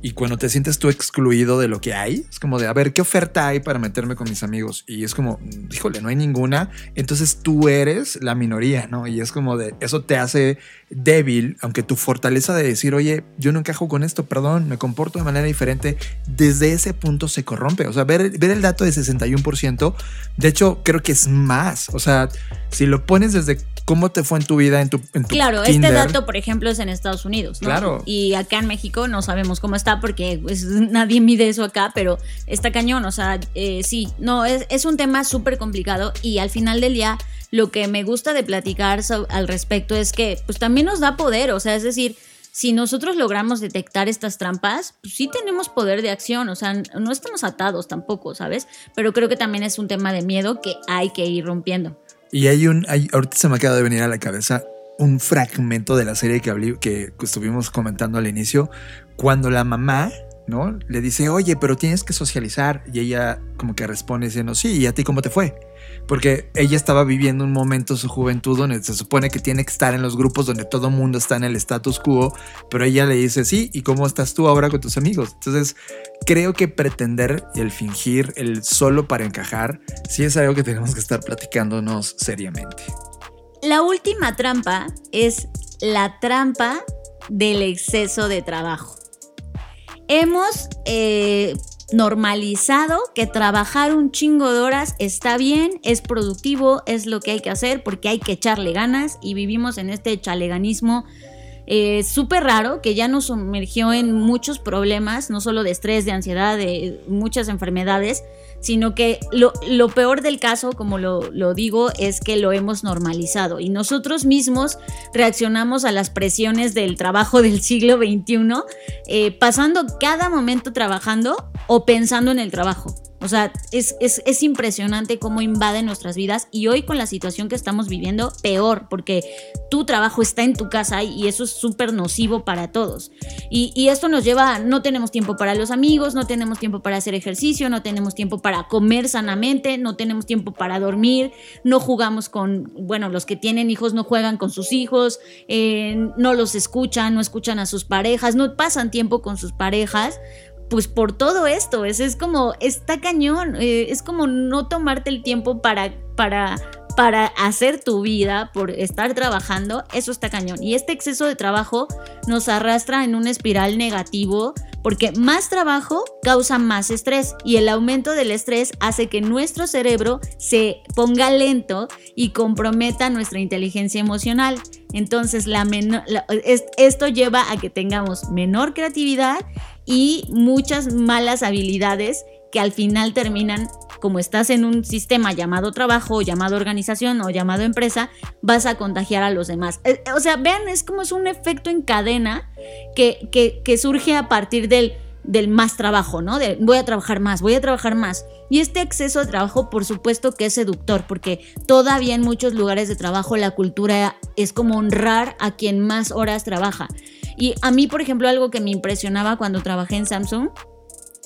Y cuando te sientes tú excluido de lo que hay, es como de, a ver, ¿qué oferta hay para meterme con mis amigos? Y es como, híjole, no hay ninguna. Entonces tú eres la minoría, ¿no? Y es como de, eso te hace débil, aunque tu fortaleza de decir, oye, yo no encajo con esto, perdón, me comporto de manera diferente, desde ese punto se corrompe. O sea, ver, ver el dato de 61%, de hecho, creo que es más. O sea, si lo pones desde cómo te fue en tu vida, en tu, en Claro, este dato, por ejemplo, es en Estados Unidos. ¿no? Claro. Y acá en México no sabemos cómo está porque pues, nadie mide eso acá, pero está cañón. O sea, eh, sí, no, es, es un tema súper complicado y al final del día lo que me gusta de platicar al respecto es que pues también nos da poder, o sea, es decir, si nosotros logramos detectar estas trampas, pues sí tenemos poder de acción, o sea, no estamos atados tampoco, ¿sabes? Pero creo que también es un tema de miedo que hay que ir rompiendo. Y hay un, hay, ahorita se me acaba de venir a la cabeza un fragmento de la serie que, que estuvimos comentando al inicio, cuando la mamá ¿no? Le dice, oye, pero tienes que socializar. Y ella como que responde diciendo, sí, ¿y a ti cómo te fue? Porque ella estaba viviendo un momento su juventud donde se supone que tiene que estar en los grupos donde todo el mundo está en el status quo, pero ella le dice, sí, ¿y cómo estás tú ahora con tus amigos? Entonces, creo que pretender el fingir, el solo para encajar, sí es algo que tenemos que estar platicándonos seriamente. La última trampa es la trampa del exceso de trabajo hemos eh, normalizado que trabajar un chingo de horas está bien, es productivo, es lo que hay que hacer porque hay que echarle ganas y vivimos en este chaleganismo eh, súper raro que ya nos sumergió en muchos problemas, no solo de estrés, de ansiedad, de muchas enfermedades, sino que lo, peor del caso, como lo, digo, es que lo hemos normalizado y nosotros mismos reaccionamos a las presiones del trabajo del siglo XXI, eh, pasando cada momento trabajando o pensando en el trabajo. O sea, es, es, impresionante cómo invade nuestras vidas y hoy con la situación que estamos viviendo, peor, porque tu trabajo está en tu casa y eso es súper nocivo para todos. Y, y, esto nos lleva, no tenemos tiempo para los amigos, no tenemos tiempo para hacer ejercicio, no tenemos tiempo para comer sanamente, no tenemos tiempo para dormir, no jugamos con, bueno, los que tienen hijos no juegan con sus hijos, eh, no los escuchan, no escuchan a sus parejas, no pasan tiempo con sus parejas pues por todo esto, es, es como, está cañón, eh, es como no tomarte el tiempo para, para, para hacer tu vida, por estar trabajando, eso está cañón. Y este exceso de trabajo nos arrastra en un espiral negativo porque más trabajo causa más estrés y el aumento del estrés hace que nuestro cerebro se ponga lento y comprometa nuestra inteligencia emocional. Entonces, la esto lleva a que tengamos menor creatividad y muchas malas habilidades que al final terminan, como estás en un sistema llamado trabajo, o llamado organización o llamado empresa, vas a contagiar a los demás. Eh, o sea, vean, es como es un efecto en cadena que, que, surge a partir del, del más trabajo, ¿no? De voy a trabajar más, voy a trabajar más. Y este exceso de trabajo, por supuesto que es seductor, porque todavía en muchos lugares de trabajo la cultura es como honrar a quien más horas trabaja. Y a mí, por ejemplo, algo que me impresionaba cuando trabajé en Samsung,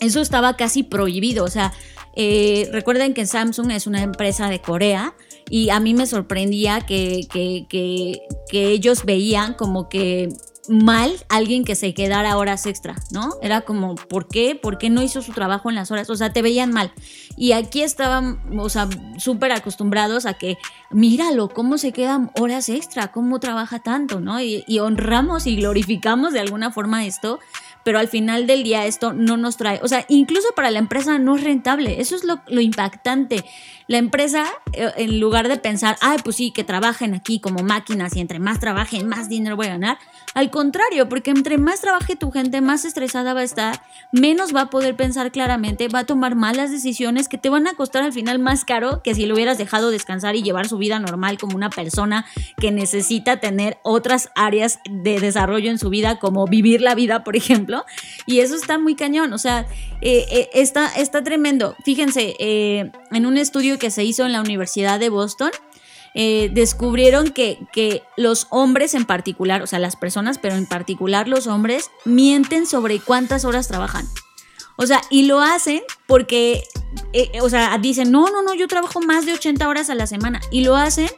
eso estaba casi prohibido. O sea, eh, recuerden que Samsung es una empresa de Corea y a mí me sorprendía que, que, que, que ellos veían como que mal alguien que se quedara horas extra, ¿no? Era como, ¿por qué? ¿Por qué no hizo su trabajo en las horas? O sea, te veían mal. Y aquí estaban, o sea, súper acostumbrados a que, míralo, cómo se quedan horas extra, cómo trabaja tanto, ¿no? Y, y honramos y glorificamos de alguna forma esto pero al final del día esto no nos trae, o sea, incluso para la empresa no es rentable, eso es lo, impactante. La empresa, eh, en lugar de pensar, ay, pues sí, que trabajen aquí como máquinas y entre más trabajen, más dinero voy a ganar, al contrario, porque entre más trabaje tu gente, más estresada va a estar, menos va a poder pensar claramente, va a tomar malas decisiones que te van a costar al final más caro que si lo hubieras dejado descansar y llevar su vida normal como una persona que necesita tener otras áreas de desarrollo en su vida, como vivir la vida, por ejemplo. Y eso está muy cañón, o sea, eh, eh, está, está tremendo. Fíjense, eh, en un estudio que se hizo en la Universidad de Boston, descubrieron que, que, los hombres en particular, o sea, las personas, pero en particular los hombres, mienten sobre cuántas horas trabajan. O sea, y lo hacen porque, o sea, dicen, no, no, no, yo trabajo más de 80 horas a la semana. Y lo hacen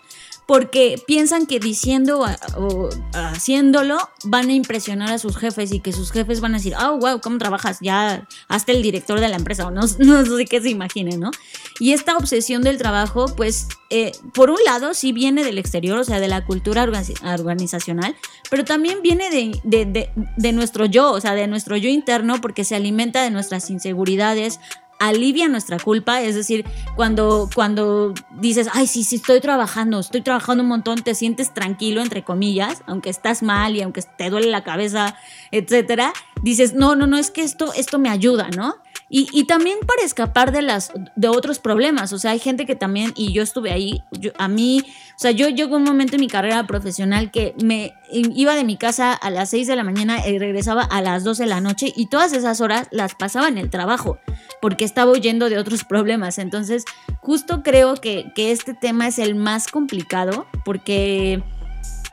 porque piensan que diciendo o haciéndolo van a impresionar a sus jefes y que sus jefes van a decir, oh, wow, ¿cómo trabajas? Ya hasta el director de la empresa o no, no sé qué se imaginen, ¿no? Y esta obsesión del trabajo, pues, eh, por un lado, sí viene del exterior, o sea, de la cultura organizacional, pero también viene de, de, de nuestro yo, o sea, de nuestro yo interno, porque se alimenta de nuestras inseguridades, alivia nuestra culpa, es decir, cuando, cuando dices, ay, sí, sí, estoy trabajando, estoy trabajando un montón, te sientes tranquilo, entre comillas, aunque estás mal y aunque te duele la cabeza, etcétera, dices, no, no, no, es que esto, esto me ayuda, ¿no? Y, también para escapar de las de otros problemas, o sea, hay gente que también y yo estuve ahí, a mí, o sea, yo llegó un momento en mi carrera profesional que me iba de mi casa a las 6 de la mañana y regresaba a las 12 de la noche y todas esas horas las pasaba en el trabajo porque estaba huyendo de otros problemas. Entonces, justo creo que, que este tema es el más complicado porque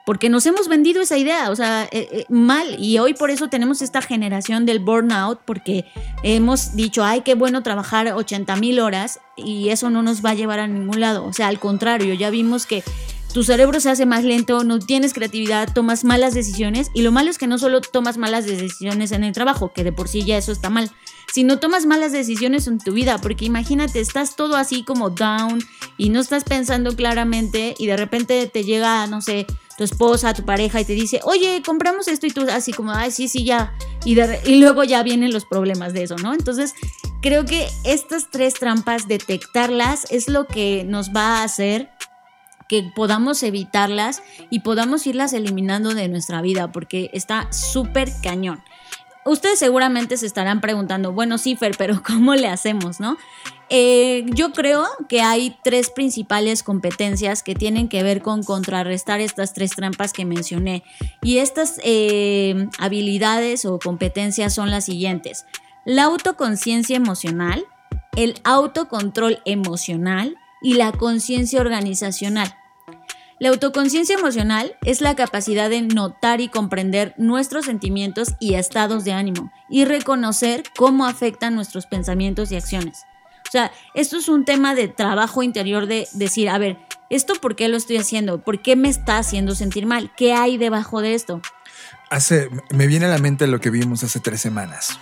porque nos hemos vendido esa idea, o sea, eh, eh, mal. Y hoy por eso tenemos esta generación del burnout, porque hemos dicho, ay, qué bueno trabajar 80 mil horas y eso no nos va a llevar a ningún lado. O sea, al contrario, ya vimos que tu cerebro se hace más lento, no tienes creatividad, tomas malas decisiones y lo malo es que no solo tomas malas decisiones en el trabajo, que de por sí ya eso está mal, sino tomas malas decisiones en tu vida, porque imagínate, estás todo así como down y no estás pensando claramente y de repente te llega, no sé, tu esposa, tu pareja y te dice, oye, compramos esto y tú así como, ay, sí, sí, ya. Y, y luego ya vienen los problemas de eso, ¿no? Entonces, creo que estas tres trampas, detectarlas es lo que nos va a hacer que podamos evitarlas y podamos irlas eliminando de nuestra vida, porque está súper cañón ustedes seguramente se estarán preguntando, bueno, sí, pero ¿cómo le hacemos, no? Eh, yo creo que hay tres principales competencias que tienen que ver con contrarrestar estas tres trampas que mencioné. Y estas eh, habilidades o competencias son las siguientes. La autoconciencia emocional, el autocontrol emocional y la conciencia organizacional. La autoconciencia emocional es la capacidad de notar y comprender nuestros sentimientos y estados de ánimo y reconocer cómo afectan nuestros pensamientos y acciones. O sea, esto es un tema de trabajo interior de decir, a ver, ¿esto por qué lo estoy haciendo? ¿Por qué me está haciendo sentir mal? ¿Qué hay debajo de esto? Hace, me viene a la mente lo que vimos hace tres semanas.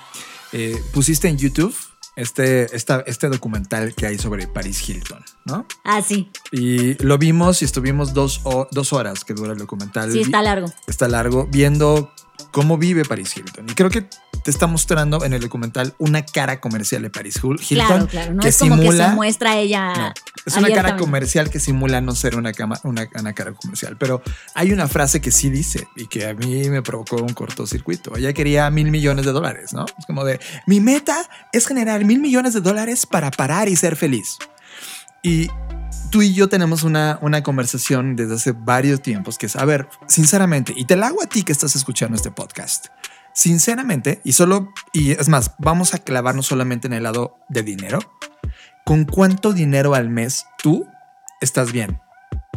Eh, pusiste en YouTube este, esta, este documental que hay sobre Paris Hilton, ¿no? Ah, sí. Y lo vimos y estuvimos dos, o- dos horas que dura el documental. Sí, está largo. Está largo, viendo cómo vive Paris Hilton. Y creo que te está mostrando en el documental una cara comercial de Paris Hilton. Claro, claro. No que es como simula- que se muestra ella. no, es una cara comercial que simula no ser una, cama- una, una cara comercial. Pero hay una frase que sí dice y que a mí me provocó un cortocircuito. Ella quería mil millones de dólares, ¿no? Es como de, mi meta es generar mil millones de dólares para parar y ser feliz. Y tú y yo tenemos una, una conversación desde hace varios tiempos que es, a ver, sinceramente, y te la hago a ti que estás escuchando este podcast. Sinceramente, y solo, y es más, vamos a clavarnos solamente en el lado de dinero. ¿Con cuánto dinero al mes tú estás bien?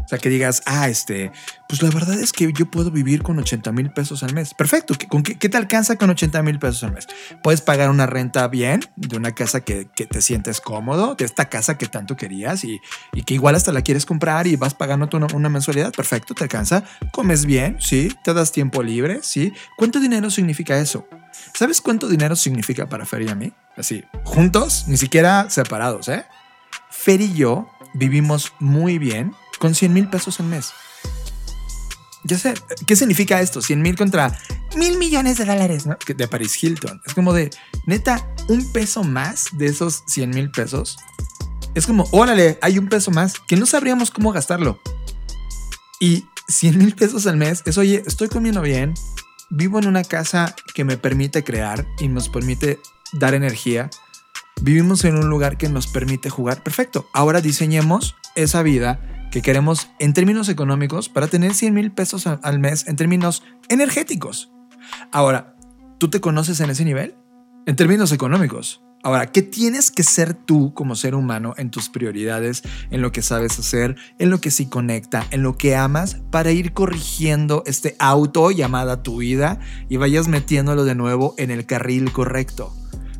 O sea, que digas, ah, este, pues la verdad es que yo puedo vivir con 80 mil pesos al mes. Perfecto. ¿Qué- ¿Con qué, qué te alcanza con 80 mil pesos al mes? Puedes pagar una renta bien, de una casa que, que te sientes cómodo, de esta casa que tanto querías y, y que igual hasta la quieres comprar y vas pagando una, una mensualidad. Perfecto, te alcanza. Comes bien, sí. Te das tiempo libre, sí. ¿Cuánto dinero significa eso? ¿Sabes cuánto dinero significa para Fer y a mí? Así, juntos, ni siquiera separados, ¿eh? Fer y yo vivimos muy bien con 100 mil pesos al mes. Ya sé, ¿qué significa esto? 100 mil contra mil millones de dólares, ¿no? De Paris Hilton. Es como de, neta, un peso más de esos 100 mil pesos. Es como, órale, hay un peso más que no sabríamos cómo gastarlo. Y 100 mil pesos al mes es, oye, estoy comiendo bien, vivo en una casa que me permite crear y nos permite dar energía. Vivimos en un lugar que nos permite jugar. Perfecto. Ahora diseñemos esa vida que queremos en términos económicos para tener 100 mil pesos al mes en términos energéticos. Ahora, ¿tú te conoces en ese nivel? En términos económicos. Ahora, ¿qué tienes que ser tú como ser humano en tus prioridades, en lo que sabes hacer, en lo que sí conecta, en lo que amas, para ir corrigiendo este auto llamada tu vida y vayas metiéndolo de nuevo en el carril correcto?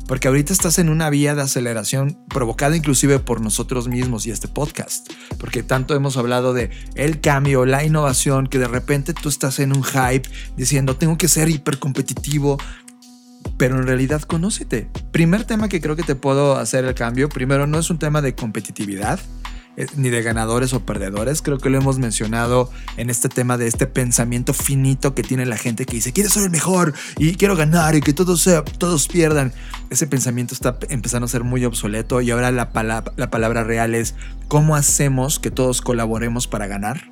Porque ahorita estás en una vía de aceleración provocada inclusive por nosotros mismos y este podcast. Porque tanto hemos hablado de el cambio, la innovación, que de repente tú estás en un hype diciendo tengo que ser hipercompetitivo. Pero en realidad conócete. Primer tema que creo que te puedo hacer el cambio. Primero, no es un tema de competitividad ni de ganadores o perdedores. Creo que lo hemos mencionado en este tema de este pensamiento finito que tiene la gente que dice, quiero ser el mejor y quiero ganar y que todos, todos pierdan. Ese pensamiento está empezando a ser muy obsoleto y ahora la, la palabra real es, ¿cómo hacemos que todos colaboremos para ganar?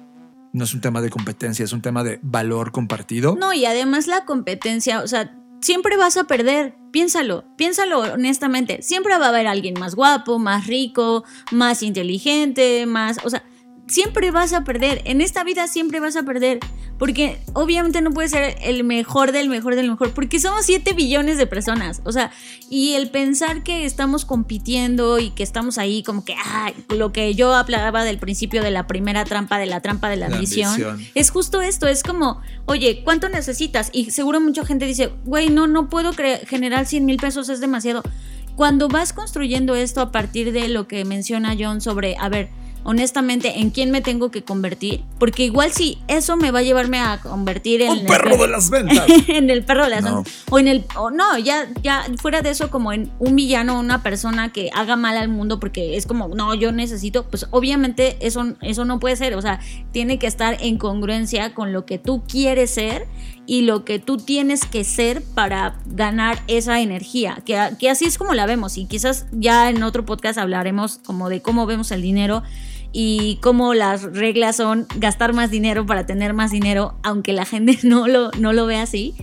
No es un tema de competencia, es un tema de valor compartido. No, y además la competencia, o sea, siempre vas a perder. Piénsalo, piénsalo honestamente. Siempre va a haber alguien más guapo, más rico, más inteligente, más. O sea, siempre vas a perder. En esta vida siempre vas a perder. Porque obviamente no puedes ser el mejor del mejor del mejor. Porque somos 7 billones de personas. O sea, y el pensar que estamos compitiendo y que estamos ahí como que, ah, lo que yo hablaba del principio de la primera trampa, de la trampa de la, La ambición, ambición. es justo esto, es como, oye, ¿cuánto necesitas? Y seguro mucha gente dice, güey, no, no puedo generar 100 mil pesos, es demasiado. Cuando vas construyendo esto a partir de lo que menciona John sobre, a ver, honestamente, ¿en quién me tengo que convertir? Porque igual si eso me va a llevarme a convertir en... ¡Un el perro de las ventas! en el perro de las No. ventas. O en el. O no, ya, ya fuera de eso, como en un villano, una persona que haga mal al mundo porque es como, no, yo necesito. Pues obviamente eso, eso no puede ser. O sea, tiene que estar en congruencia con lo que tú quieres ser y lo que tú tienes que ser para ganar esa energía. Que, que así es como la vemos. Y quizás ya en otro podcast hablaremos como de cómo vemos el dinero y cómo las reglas son gastar más dinero para tener más dinero, aunque la gente no lo, no lo ve así.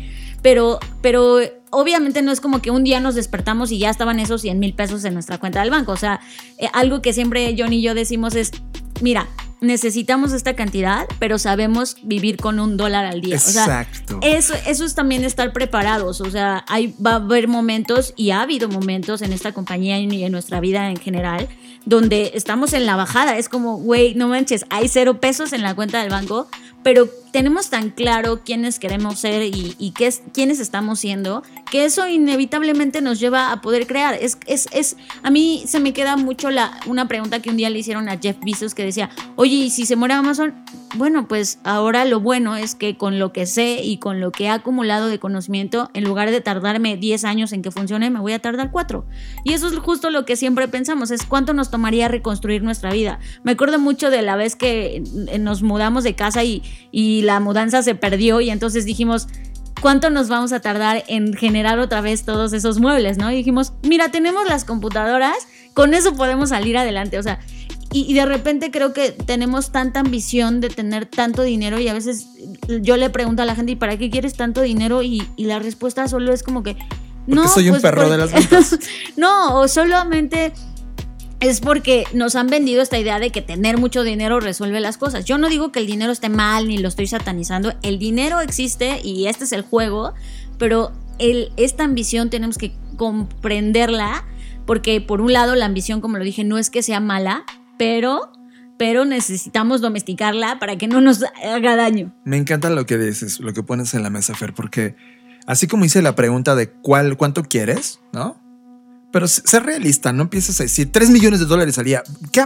Pero, pero obviamente no es como que un día nos despertamos y ya estaban esos 100 mil pesos en nuestra cuenta del banco. O sea, eh, algo que siempre John y yo decimos es, mira, necesitamos esta cantidad, pero sabemos vivir con un dólar al día. Exacto. O sea, eso, eso es también estar preparados. O sea, hay, va a haber momentos y ha habido momentos en esta compañía y en nuestra vida en general donde estamos en la bajada. Es como, güey, no manches, hay cero pesos en la cuenta del banco, pero tenemos tan claro quiénes queremos ser y, qué es, quiénes estamos siendo, que eso inevitablemente nos lleva a poder crear. Es, es, es, a mí se me queda mucho la, una pregunta que un día le hicieron a Jeff Bezos que decía, oye, ¿y si se muere Amazon? Bueno, pues ahora lo bueno es que con lo que sé y con lo que he acumulado de conocimiento, en lugar de tardarme 10 años en que funcione, me voy a tardar 4. Y eso es justo lo que siempre pensamos, es cuánto nos tomaría reconstruir nuestra vida. Me acuerdo mucho de la vez que nos mudamos de casa y, y la mudanza se perdió y entonces dijimos, ¿cuánto nos vamos a tardar en generar otra vez todos esos muebles? ¿no? Y dijimos, mira, tenemos las computadoras, con eso podemos salir adelante. O sea, y, de repente creo que tenemos tanta ambición de tener tanto dinero y a veces yo le pregunto a la gente, ¿y para qué quieres tanto dinero? Y, la respuesta solo es como que... No, soy un pues perro de las ventas. no, o solamente es porque nos han vendido esta idea de que tener mucho dinero resuelve las cosas. Yo no digo que el dinero esté mal ni lo estoy satanizando. El dinero existe y este es el juego, pero el, esta ambición tenemos que comprenderla porque por un lado la ambición, como lo dije, no es que sea mala, pero pero necesitamos domesticarla para que no nos haga daño. Me encanta lo que dices, lo que pones en la mesa, Fer, porque así como hice la pregunta de cuál, cuánto quieres, ¿no? Pero ser realista, no empieces a decir 3 millones de dólares al día. ¿Qué?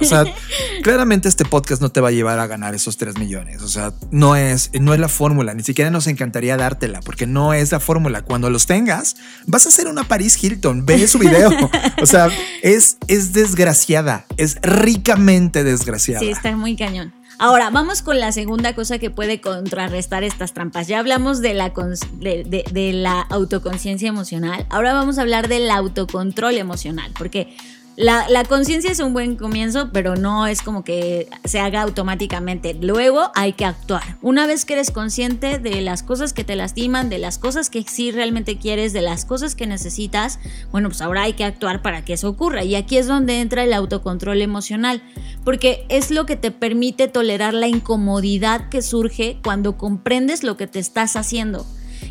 O sea, claramente este podcast no te va a llevar a ganar esos 3 millones. O sea, no es, no es la fórmula. Ni siquiera nos encantaría dártela porque no es la fórmula. Cuando los tengas, vas a hacer una Paris Hilton. Ve su video. O sea, es, es desgraciada. Es ricamente desgraciada. Sí, está muy cañón. Ahora, vamos con la segunda cosa que puede contrarrestar estas trampas. Ya hablamos de la, de, la autoconciencia emocional. Ahora vamos a hablar del autocontrol emocional, porque la, conciencia es un buen comienzo, pero no es como que se haga automáticamente. Luego hay que actuar. Una vez que eres consciente de las cosas que te lastiman, de las cosas que sí realmente quieres, de las cosas que necesitas, bueno, pues ahora hay que actuar para que eso ocurra. Y aquí es donde entra el autocontrol emocional, porque es lo que te permite tolerar la incomodidad que surge cuando comprendes lo que te estás haciendo.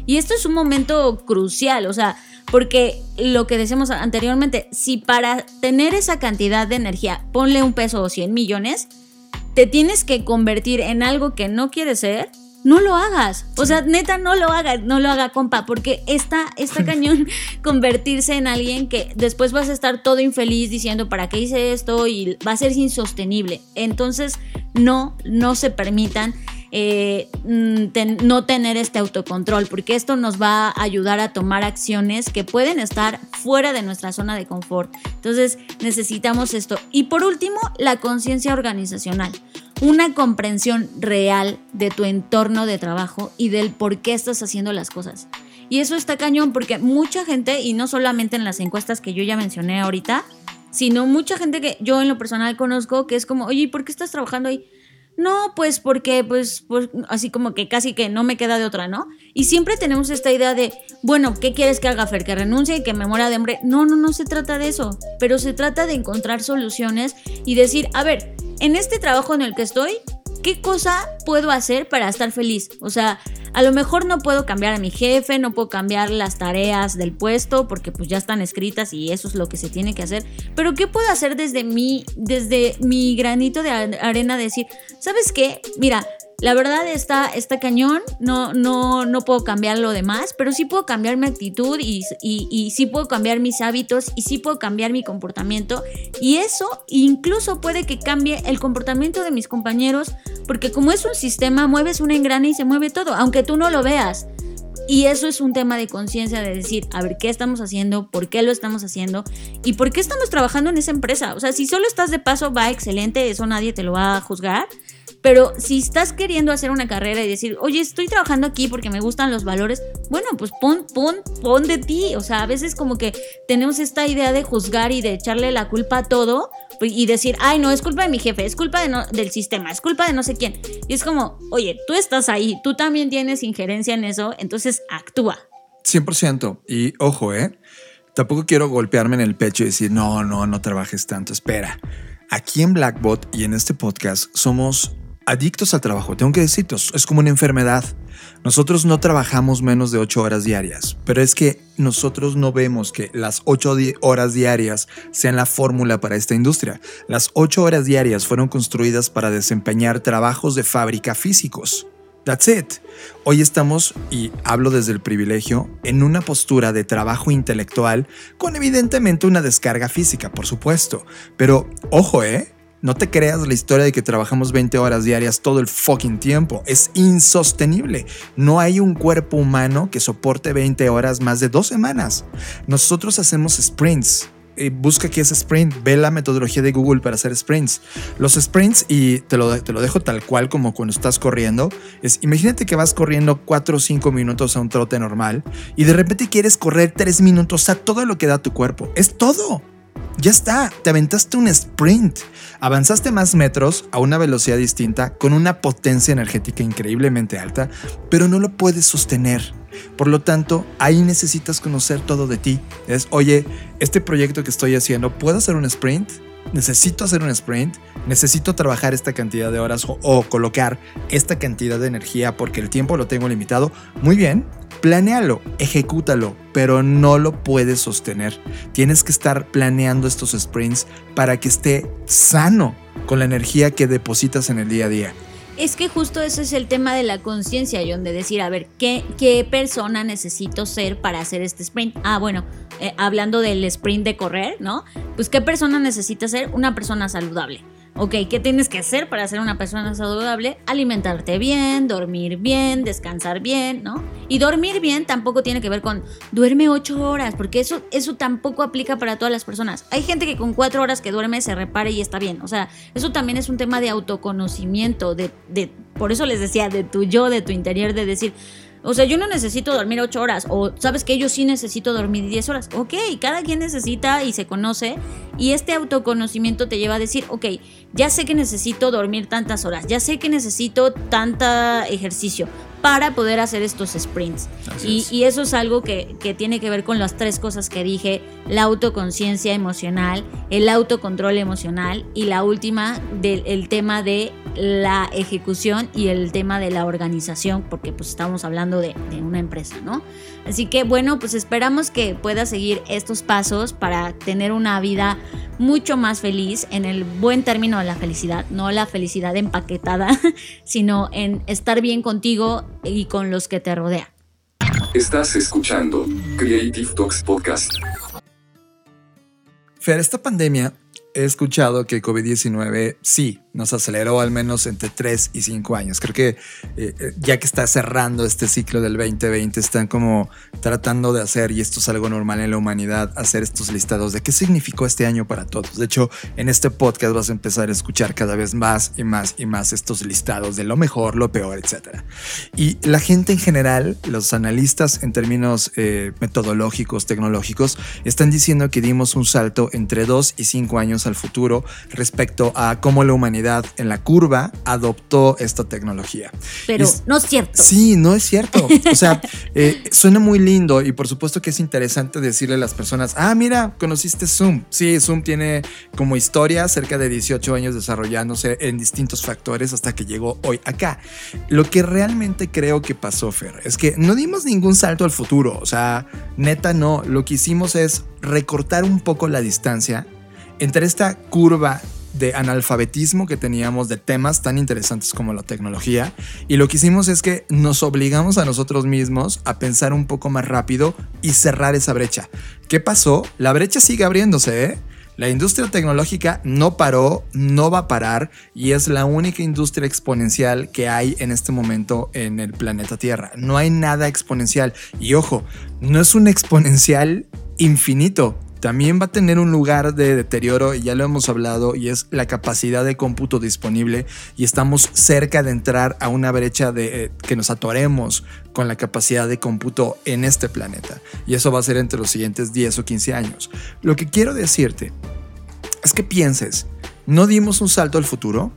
Y esto es un momento crucial, o sea, porque lo que decíamos anteriormente, si para tener esa cantidad de energía, ponle un peso o 100 millones, te tienes que convertir en algo que no quieres ser, no lo hagas. O sea, neta, no lo hagas, no lo haga, compa, porque está, está cañón convertirse en alguien que después vas a estar todo infeliz diciendo, ¿para qué hice esto? Y va a ser insostenible. Entonces, no, no se permitan eh, mm, no tener este autocontrol, porque esto nos va a ayudar a tomar acciones que pueden estar fuera de nuestra zona de confort. Entonces necesitamos esto. Y por último, la conciencia organizacional. Una comprensión real de tu entorno de trabajo y del por qué estás haciendo las cosas. Y eso está cañón porque mucha gente, y no solamente en las encuestas que yo ya mencioné ahorita, sino mucha gente que yo en lo personal conozco que es como, oye, ¿por qué estás trabajando ahí? No, pues porque, pues, pues, así como que casi que no me queda de otra, ¿no? Y siempre tenemos esta idea de, bueno, ¿qué quieres que haga Fer? ¿Que renuncie y que me muera de hambre? No, no, no se trata de eso, pero se trata de encontrar soluciones y decir, a ver, en este trabajo en el que estoy, ¿qué cosa puedo hacer para estar feliz? O sea, a lo mejor no puedo cambiar a mi jefe, no puedo cambiar las tareas del puesto porque pues ya están escritas y eso es lo que se tiene que hacer. Pero ¿qué puedo hacer desde mi, desde mi granito de arena? Decir, ¿sabes qué? Mira, la verdad está, está cañón, no, no, no puedo cambiar lo demás, pero sí puedo cambiar mi actitud y, y, sí puedo cambiar mis hábitos y sí puedo cambiar mi comportamiento. Y eso incluso puede que cambie el comportamiento de mis compañeros, porque como es un sistema, mueves una engrana y se mueve todo, aunque tú no lo veas. Y eso es un tema de conciencia de decir, a ver, ¿qué estamos haciendo? ¿Por qué lo estamos haciendo? ¿Y por qué estamos trabajando en esa empresa? O sea, si solo estás de paso, va excelente, eso nadie te lo va a juzgar. Pero si estás queriendo hacer una carrera y decir, oye, estoy trabajando aquí porque me gustan los valores, bueno, pues pon, pon, pon de ti. O sea, a veces como que tenemos esta idea de juzgar y de echarle la culpa a todo y decir, ay, no, es culpa de mi jefe, es culpa del sistema, es culpa de no sé quién. Y es como, oye, tú estás ahí, tú también tienes injerencia en eso, entonces actúa. 100%. Y ojo, ¿eh? Tampoco quiero golpearme en el pecho y decir, no, no, no trabajes tanto, espera aquí en Blackbot y en este podcast somos adictos al trabajo. Tengo que decirlo, es como una enfermedad. Nosotros no trabajamos menos de 8 horas diarias, pero es que nosotros no vemos que las 8 horas diarias sean la fórmula para esta industria. Las 8 horas diarias fueron construidas para desempeñar trabajos de fábrica físicos. That's it. Hoy estamos, y hablo desde el privilegio, en una postura de trabajo intelectual con evidentemente una descarga física, por supuesto. Pero ojo, ¿eh? No te creas la historia de que trabajamos 20 horas diarias todo el fucking tiempo. Es insostenible. No hay un cuerpo humano que soporte 20 horas más de dos semanas. Nosotros hacemos sprints. Eh, busca qué es sprint, ve la metodología de Google para hacer sprints. Los sprints, y te lo, te lo dejo tal cual como cuando estás corriendo, es imagínate que vas corriendo 4 o 5 minutos a un trote normal y de repente quieres correr 3 minutos a todo lo que da tu cuerpo. Es todo. Ya está, te aventaste un sprint. Avanzaste más metros a una velocidad distinta, con una potencia energética increíblemente alta, pero no lo puedes sostener. Por lo tanto, ahí necesitas conocer todo de ti. Es, oye, este proyecto que estoy haciendo, ¿puedo hacer un sprint? Necesito hacer un sprint, necesito trabajar esta cantidad de horas o, colocar esta cantidad de energía porque el tiempo lo tengo limitado, muy bien, planéalo, ejecútalo, pero no lo puedes sostener. Tienes que estar planeando estos sprints para que esté sano con la energía que depositas en el día a día. Es que justo ese es el tema de la conciencia, John, de decir, a ver, ¿qué, ¿qué persona necesito ser para hacer este sprint? Ah, bueno, eh, hablando del sprint de correr, ¿no? Pues ¿qué persona necesita ser? Una persona saludable. Ok, ¿qué tienes que hacer para ser una persona saludable? Alimentarte bien, dormir bien, descansar bien, ¿no? Y dormir bien tampoco tiene que ver con duerme ocho horas, porque eso, eso tampoco aplica para todas las personas. Hay gente que con cuatro horas que duerme se repare y está bien. O sea, eso también es un tema de autoconocimiento, de, de por eso les decía, de tu yo, de tu interior, de decir, o sea, yo no necesito dormir 8 horas. O sabes que yo sí necesito dormir 10 horas. Ok, cada quien necesita y se conoce. Y este autoconocimiento te lleva a decir, ok, ya sé que necesito dormir tantas horas. Ya sé que necesito tanta ejercicio para poder hacer estos sprints. Y, eso es algo que, que, tiene que ver con las tres cosas que dije, la autoconciencia emocional, el autocontrol emocional y la última del tema de la ejecución y el tema de la organización, porque pues estamos hablando de, de una empresa, ¿no? Así que bueno, pues esperamos que puedas seguir estos pasos para tener una vida mucho más feliz en el buen término de la felicidad, no la felicidad empaquetada, sino en estar bien contigo y con los que te rodean. Estás escuchando Creative Talks Podcast. Fer, esta pandemia he escuchado que COVID-19 sí nos aceleró al menos entre 3 y 5 años. Creo que eh, eh, ya que está cerrando este ciclo del 2020, están como tratando de hacer, y esto es algo normal en la humanidad, hacer estos listados de qué significó este año para todos. De hecho, en este podcast vas a empezar a escuchar cada vez más y más y más estos listados de lo mejor, lo peor, etc. Y la gente en general, los analistas en términos eh, metodológicos, tecnológicos, están diciendo que dimos un salto entre 2 y 5 años al futuro respecto a cómo la humanidad en la curva adoptó esta tecnología. Pero no es cierto. Sí, no es cierto. O sea, eh, suena muy lindo y por supuesto que es interesante decirle a las personas, ah, mira, conociste Zoom. Sí, Zoom tiene como historia cerca de 18 años desarrollándose en distintos factores hasta que llegó hoy acá. Lo que realmente creo que pasó, Fer, es que no dimos ningún salto al futuro. O sea, neta no. Lo que hicimos es recortar un poco la distancia entre esta curva de analfabetismo que teníamos de temas tan interesantes como la tecnología. Y lo que hicimos es que nos obligamos a nosotros mismos a pensar un poco más rápido y cerrar esa brecha. ¿Qué pasó? La brecha sigue abriéndose, ¿eh? La industria tecnológica no paró, no va a parar y es la única industria exponencial que hay en este momento en el planeta Tierra. No hay nada exponencial. Y ojo, no es un exponencial infinito también va a tener un lugar de deterioro, y ya lo hemos hablado, y es la capacidad de cómputo disponible, y estamos cerca de entrar a una brecha de eh, que nos atoremos con la capacidad de cómputo en este planeta. Y eso va a ser entre los siguientes 10 o 15 años. Lo que quiero decirte es que pienses, ¿no dimos un salto al futuro?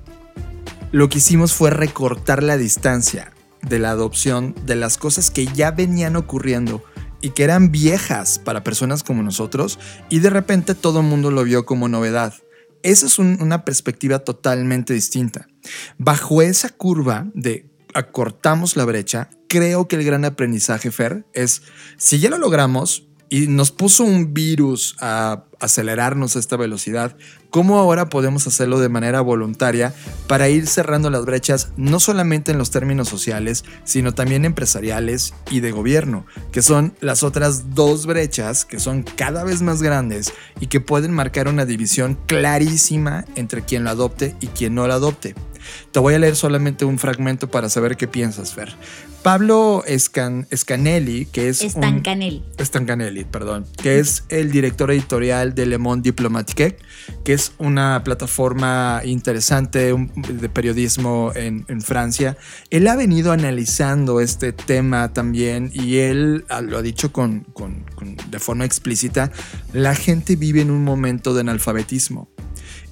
Lo que hicimos fue recortar la distancia de la adopción de las cosas que ya venían ocurriendo y que eran viejas para personas como nosotros y de repente todo el mundo lo vio como novedad. esa es una perspectiva totalmente distinta. Bajo esa curva de acortamos la brecha, creo que el gran aprendizaje, Fer, es si ya lo logramos y nos puso un virus a acelerarnos esta velocidad, ¿cómo ahora podemos hacerlo de manera voluntaria para ir cerrando las brechas no solamente en los términos sociales, sino también empresariales y de gobierno, que son las otras dos brechas que son cada vez más grandes y que pueden marcar una división clarísima entre quien lo adopte y quien no lo adopte? Te voy a leer solamente un fragmento para saber qué piensas, Fer. Pablo Scanelli, que es... Stancanelli. Stancanelli, perdón. Que es el director editorial de Le Monde Diplomatique, que es una plataforma interesante de periodismo en, Francia. Él ha venido analizando este tema también y él ah, lo ha dicho con, de forma explícita, la gente vive en un momento de analfabetismo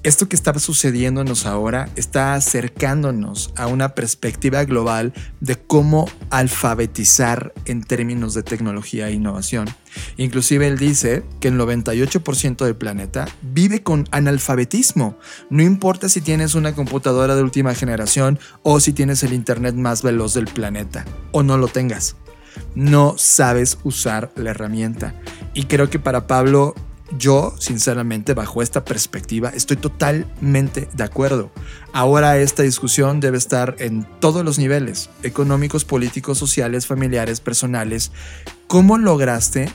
esto que está sucediéndonos ahora está acercándonos a una perspectiva global de cómo alfabetizar en términos de tecnología e innovación. Inclusive él dice que el 98% del planeta vive con analfabetismo. No importa si tienes una computadora de última generación o si tienes el Internet más veloz del planeta o no lo tengas. No sabes usar la herramienta. Y creo que para Pablo yo, sinceramente, bajo esta perspectiva, estoy totalmente de acuerdo. Ahora esta discusión debe estar en todos los niveles, económicos, políticos, sociales, familiares, personales. ¿Cómo lograste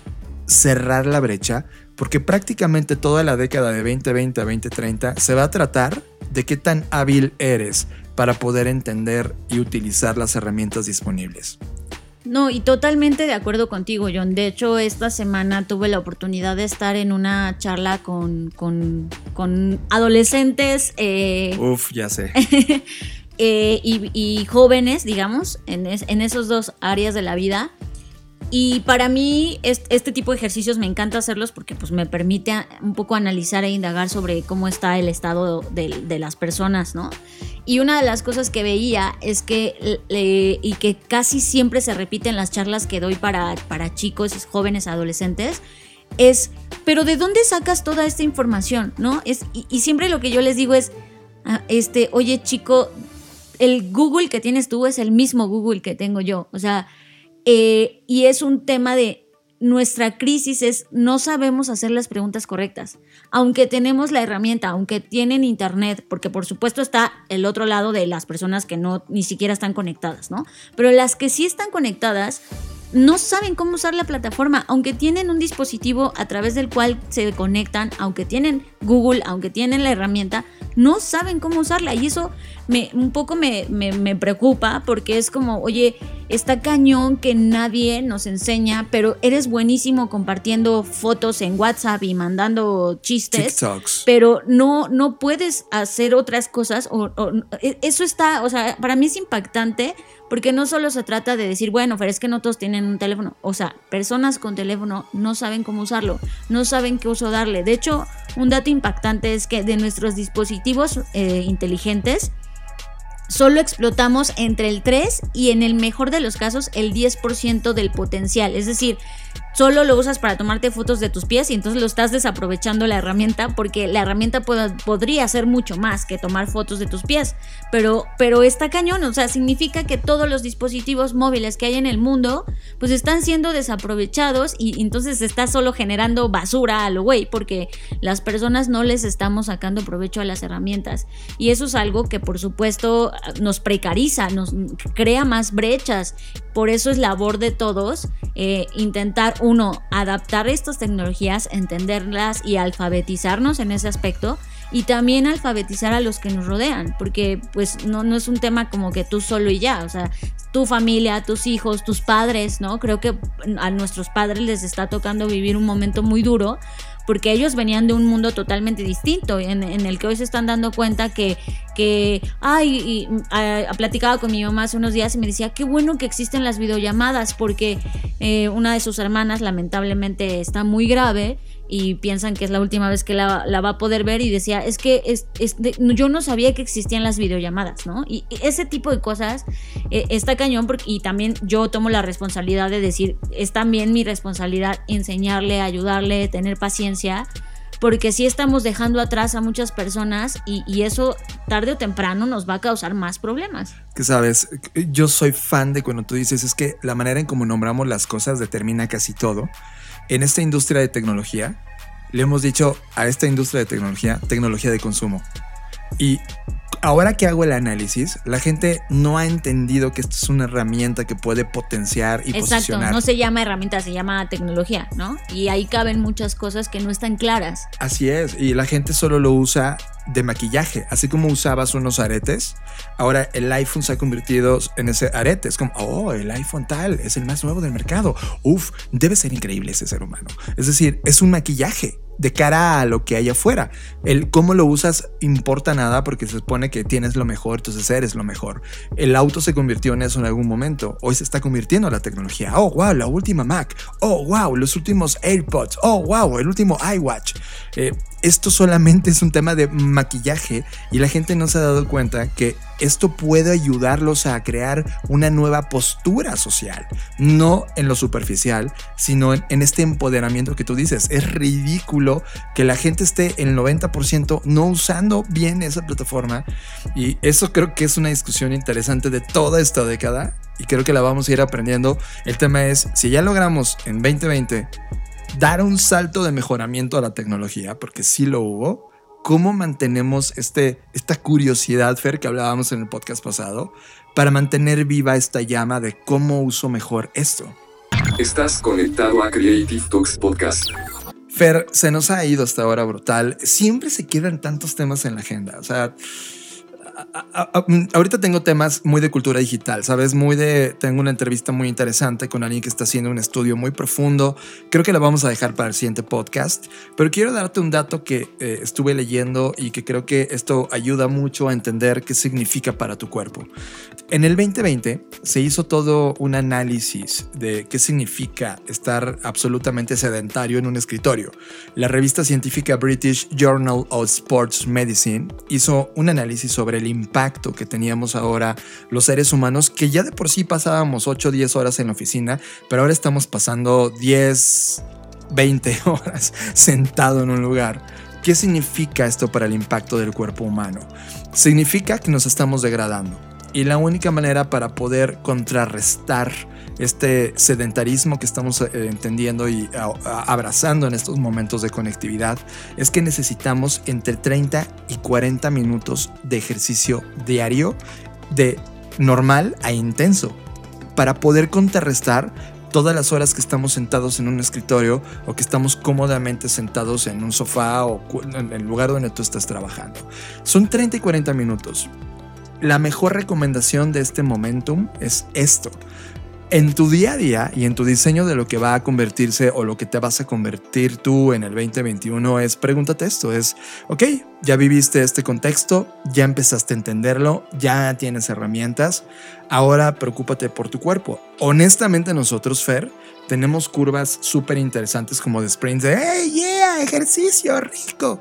cerrar la brecha? Porque prácticamente toda la década de 2020 a 2030 se va a tratar de qué tan hábil eres para poder entender y utilizar las herramientas disponibles. No, y totalmente de acuerdo contigo, John. De hecho, esta semana tuve la oportunidad de estar en una charla con, con, adolescentes. Eh, Uf, ya sé. Eh, y, jóvenes, digamos, en, en esos dos áreas de la vida. Y para mí este tipo de ejercicios me encanta hacerlos porque pues, me permite un poco analizar e indagar sobre cómo está el estado de, las personas, ¿no? Y una de las cosas que veía es que, y que casi siempre se repite en las charlas que doy para, para chicos, jóvenes, adolescentes, es, pero ¿de dónde sacas toda esta información? ¿No? Es, y, siempre lo que yo les digo es, ah, este, oye chico, el Google que tienes tú es el mismo Google que tengo yo. O sea, eh, y es un tema de nuestra crisis es no sabemos hacer las preguntas correctas. Aunque tenemos la herramienta, aunque tienen internet, porque por supuesto está el otro lado de las personas que no ni siquiera están conectadas, ¿no? Pero las que sí están conectadas no saben cómo usar la plataforma, aunque tienen un dispositivo a través del cual se conectan, aunque tienen Google, aunque tienen la herramienta, no saben cómo usarla. Y eso me, un poco me, me, preocupa porque es como, oye, está cañón que nadie nos enseña, pero eres buenísimo compartiendo fotos en WhatsApp y mandando chistes. TikToks. Pero no, no puedes hacer otras cosas. O, e, eso está, o sea, para mí es impactante porque no solo se trata de decir, bueno, pero es que no todos tienen un teléfono. O sea, personas con teléfono no saben cómo usarlo, no saben qué uso darle. De hecho, un dato impactante es que de nuestros dispositivos eh, inteligentes, solo explotamos entre el 3 y en el mejor de los casos el 10% del potencial. Es decir, solo lo usas para tomarte fotos de tus pies y entonces lo estás desaprovechando la herramienta porque la herramienta podría hacer mucho más que tomar fotos de tus pies. Pero, pero está cañón, o sea, significa que todos los dispositivos móviles que hay en el mundo pues están siendo desaprovechados y entonces está solo generando basura a lo güey porque las personas no les estamos sacando provecho a las herramientas. Y eso es algo que por supuesto nos precariza, nos crea más brechas. Por eso es labor de todos eh, intentar uno, adaptar estas tecnologías, entenderlas y alfabetizarnos en ese aspecto y también alfabetizar a los que nos rodean, porque pues no, no es un tema como que tú solo y ya, o sea, tu familia, tus hijos, tus padres, ¿no? Creo que a nuestros padres les está tocando vivir un momento muy duro porque ellos venían de un mundo totalmente distinto, en, el que hoy se están dando cuenta que, que ay, y, ha platicado con mi mamá hace unos días y me decía, qué bueno que existen las videollamadas, porque eh, una de sus hermanas lamentablemente está muy grave y piensan que es la última vez que la, va a poder ver y decía, es que es, yo no sabía que existían las videollamadas, ¿no? Y, ese tipo de cosas eh, está cañón y también yo tomo la responsabilidad de decir, es también mi responsabilidad enseñarle, ayudarle, tener paciencia porque sí estamos dejando atrás a muchas personas y eso tarde o temprano nos va a causar más problemas. Que sabes, yo soy fan de cuando tú dices es que la manera en cómo nombramos las cosas determina casi todo. En esta industria de tecnología, le hemos dicho a esta industria de tecnología, tecnología de consumo. Y ahora que hago el análisis, la gente no ha entendido que esto es una herramienta que puede potenciar y Exacto, posicionar. no se llama herramienta, se llama tecnología, ¿no? Y ahí caben muchas cosas que no están claras. Así es, y la gente solo lo usa de maquillaje, así como usabas unos aretes, ahora el iPhone se ha convertido en ese arete, es como, oh, el iPhone tal, es el más nuevo del mercado, uf, debe ser increíble ese ser humano. Es decir, es un maquillaje de cara a lo que hay afuera. El cómo lo usas importa nada porque se supone que tienes lo mejor, entonces eres lo mejor. El auto se convirtió en eso en algún momento. Hoy se está convirtiendo la tecnología. Oh, wow, la última Mac. Oh, wow, los últimos AirPods. Oh, wow, el último iWatch. Eh, esto solamente es un tema de maquillaje y la gente no se ha dado cuenta que esto puede ayudarlos a crear una nueva postura social, no en lo superficial, sino en, este empoderamiento que tú dices. Es ridículo que la gente esté el 90% no usando bien esa plataforma y eso creo que es una discusión interesante de toda esta década y creo que la vamos a ir aprendiendo. El tema es, si ya logramos en 2020 dar un salto de mejoramiento a la tecnología, porque sí lo hubo. ¿Cómo mantenemos este, esta curiosidad, Fer, que hablábamos en el podcast pasado, para mantener viva esta llama de cómo uso mejor esto? Estás conectado a Creative Talks Podcast. Fer, se nos ha ido hasta ahora brutal. Siempre se quedan tantos temas en la agenda. O sea, a, a, a, ahorita tengo temas muy de cultura digital, ¿sabes? Muy de. Tengo una entrevista muy interesante con alguien que está haciendo un estudio muy profundo. Creo que la vamos a dejar para el siguiente podcast. Pero quiero darte un dato que eh, estuve leyendo y que creo que esto ayuda mucho a entender qué significa para tu cuerpo. En el 2020 se hizo todo un análisis de qué significa estar absolutamente sedentario en un escritorio. La revista científica British Journal of Sports Medicine hizo un análisis sobre el impacto que teníamos ahora los seres humanos, que ya de por sí pasábamos 8 o 10 horas en la oficina, pero ahora estamos pasando 10, 20 horas sentado en un lugar. ¿Qué significa esto para el impacto del cuerpo humano? Significa que nos estamos degradando. Y la única manera para poder contrarrestar este sedentarismo que estamos eh, entendiendo y abrazando en estos momentos de conectividad es que necesitamos entre 30 y 40 minutos de ejercicio diario de normal a intenso para poder contrarrestar todas las horas que estamos sentados en un escritorio o que estamos cómodamente sentados en un sofá o en el lugar donde tú estás trabajando. Son 30 y 40 minutos la mejor recomendación de este momentum es esto. En tu día a día y en tu diseño de lo que va a convertirse o lo que te vas a convertir tú en el 2021 es pregúntate esto, es, ok, ya viviste este contexto, ya empezaste a entenderlo, ya tienes herramientas, ahora preocúpate por tu cuerpo. Honestamente nosotros, Fer, tenemos curvas súper interesantes como de sprints de, hey, yeah, ejercicio rico.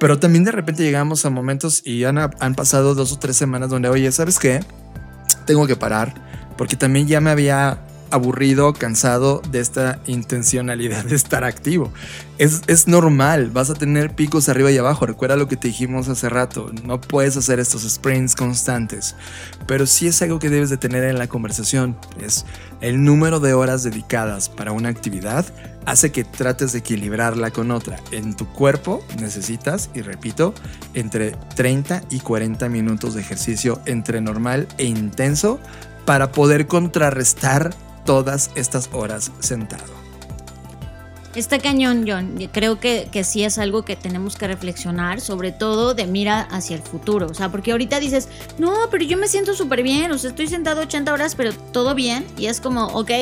Pero también de repente llegamos a momentos y han, han pasado dos o tres semanas donde, oye, ¿sabes qué? Tengo que parar porque también ya me había aburrido, cansado de esta intencionalidad de estar activo. Es, es, normal, vas a tener picos arriba y abajo. Recuerda lo que te dijimos hace rato, no puedes hacer estos sprints constantes, pero sí es algo que debes de tener en la conversación. Es el número de horas dedicadas para una actividad hace que trates de equilibrarla con otra. En tu cuerpo necesitas, y repito, entre 30 y 40 minutos de ejercicio entre normal e intenso para poder contrarrestar todas estas horas sentado. Está cañón, John. Creo que, que, sí es algo que tenemos que reflexionar, sobre todo de mira hacia el futuro. O sea, porque ahorita dices, no, pero yo me siento súper bien, o sea, estoy sentado 80 horas, pero todo bien. Y es como, ok,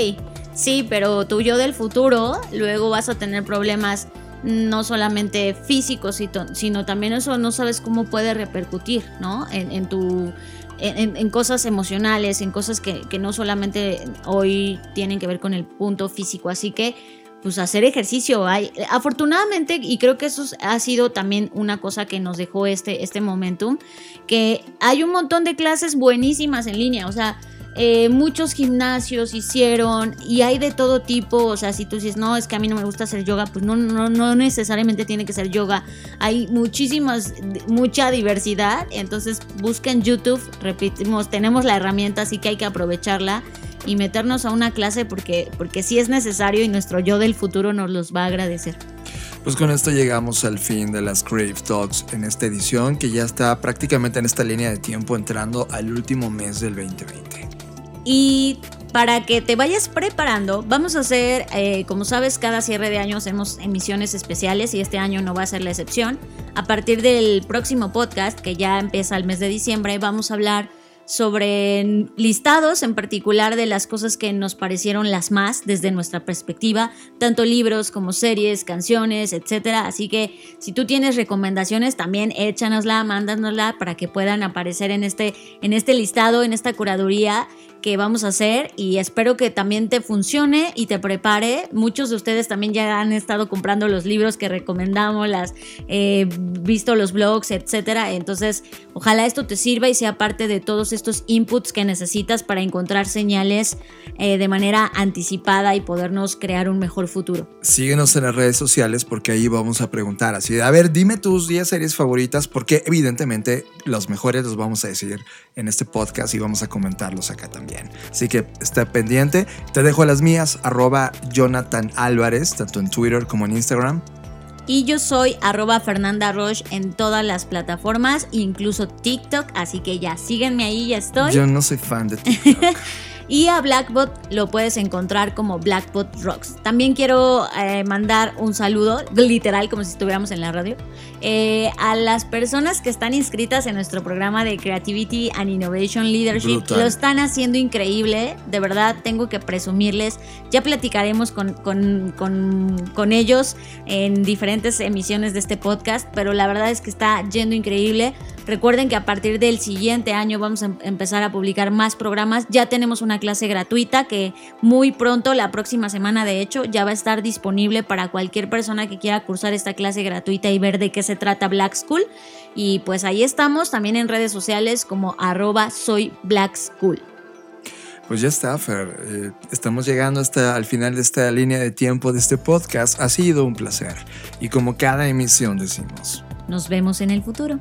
sí, pero tú yo del futuro, luego vas a tener problemas no solamente físicos, sino también eso no sabes cómo puede repercutir, ¿no? En, en tu en, cosas emocionales, en cosas que, que, no solamente hoy tienen que ver con el punto físico. Así que, pues hacer ejercicio. Hay, afortunadamente, y creo que eso ha sido también una cosa que nos dejó este, este momentum, que hay un montón de clases buenísimas en línea. O sea, eh, muchos gimnasios hicieron y hay de todo tipo, o sea, si tú dices, no, es que a mí no me gusta hacer yoga, pues no, no, no necesariamente tiene que ser yoga, hay muchísimas, mucha diversidad, entonces busquen YouTube, repetimos, tenemos la herramienta, así que hay que aprovecharla y meternos a una clase porque, porque sí es necesario y nuestro yo del futuro nos los va a agradecer. Pues con esto llegamos al fin de las Crave Talks en esta edición que ya está prácticamente en esta línea de tiempo entrando al último mes del 2020. Y para que te vayas preparando, vamos a hacer, eh, como sabes, cada cierre de año hacemos emisiones especiales y este año no va a ser la excepción. A partir del próximo podcast, que ya empieza el mes de diciembre, vamos a hablar sobre listados en particular de las cosas que nos parecieron las más desde nuestra perspectiva, tanto libros como series, canciones, etcétera. Así que si tú tienes recomendaciones, también échanosla, mándanosla para que puedan aparecer en este, en este listado, en esta curaduría que vamos a hacer y espero que también te funcione y te prepare. Muchos de ustedes también ya han estado comprando los libros que recomendamos, las eh, visto los blogs, etcétera. Entonces, ojalá esto te sirva y sea parte de todos estos inputs que necesitas para encontrar señales eh, de manera anticipada y podernos crear un mejor futuro. Síguenos en las redes sociales porque ahí vamos a preguntar así, a ver, dime tus 10 series favoritas porque evidentemente los mejores los vamos a decir en este podcast y vamos a comentarlos acá también. Así que está pendiente. Te dejo las mías, arroba Jonathan Álvarez, tanto en Twitter como en Instagram. Y yo soy arroba Fernanda Roche en todas las plataformas, incluso TikTok, así que ya síguenme ahí, ya estoy. Yo no soy fan de TikTok. Y a Blackbot lo puedes encontrar como Blackbot Rocks. También quiero eh, mandar un saludo, literal, como si estuviéramos en la radio, eh, a las personas que están inscritas en nuestro programa de Creativity and Innovation Leadership. Lo están haciendo increíble. De verdad, tengo que presumirles. Ya platicaremos con, con, con ellos en diferentes emisiones de este podcast, pero la verdad es que está yendo increíble. Recuerden que a partir del siguiente año vamos a em-, empezar a publicar más programas. Ya tenemos una clase gratuita que muy pronto, la próxima semana de hecho, ya va a estar disponible para cualquier persona que quiera cursar esta clase gratuita y ver de qué se trata Black School. Y pues ahí estamos también en redes sociales como arroba soy Black School. Pues ya está, Fer. Eh, estamos llegando hasta al final de esta línea de tiempo de este podcast. Ha sido un placer. Y como cada emisión decimos. Nos vemos en el futuro.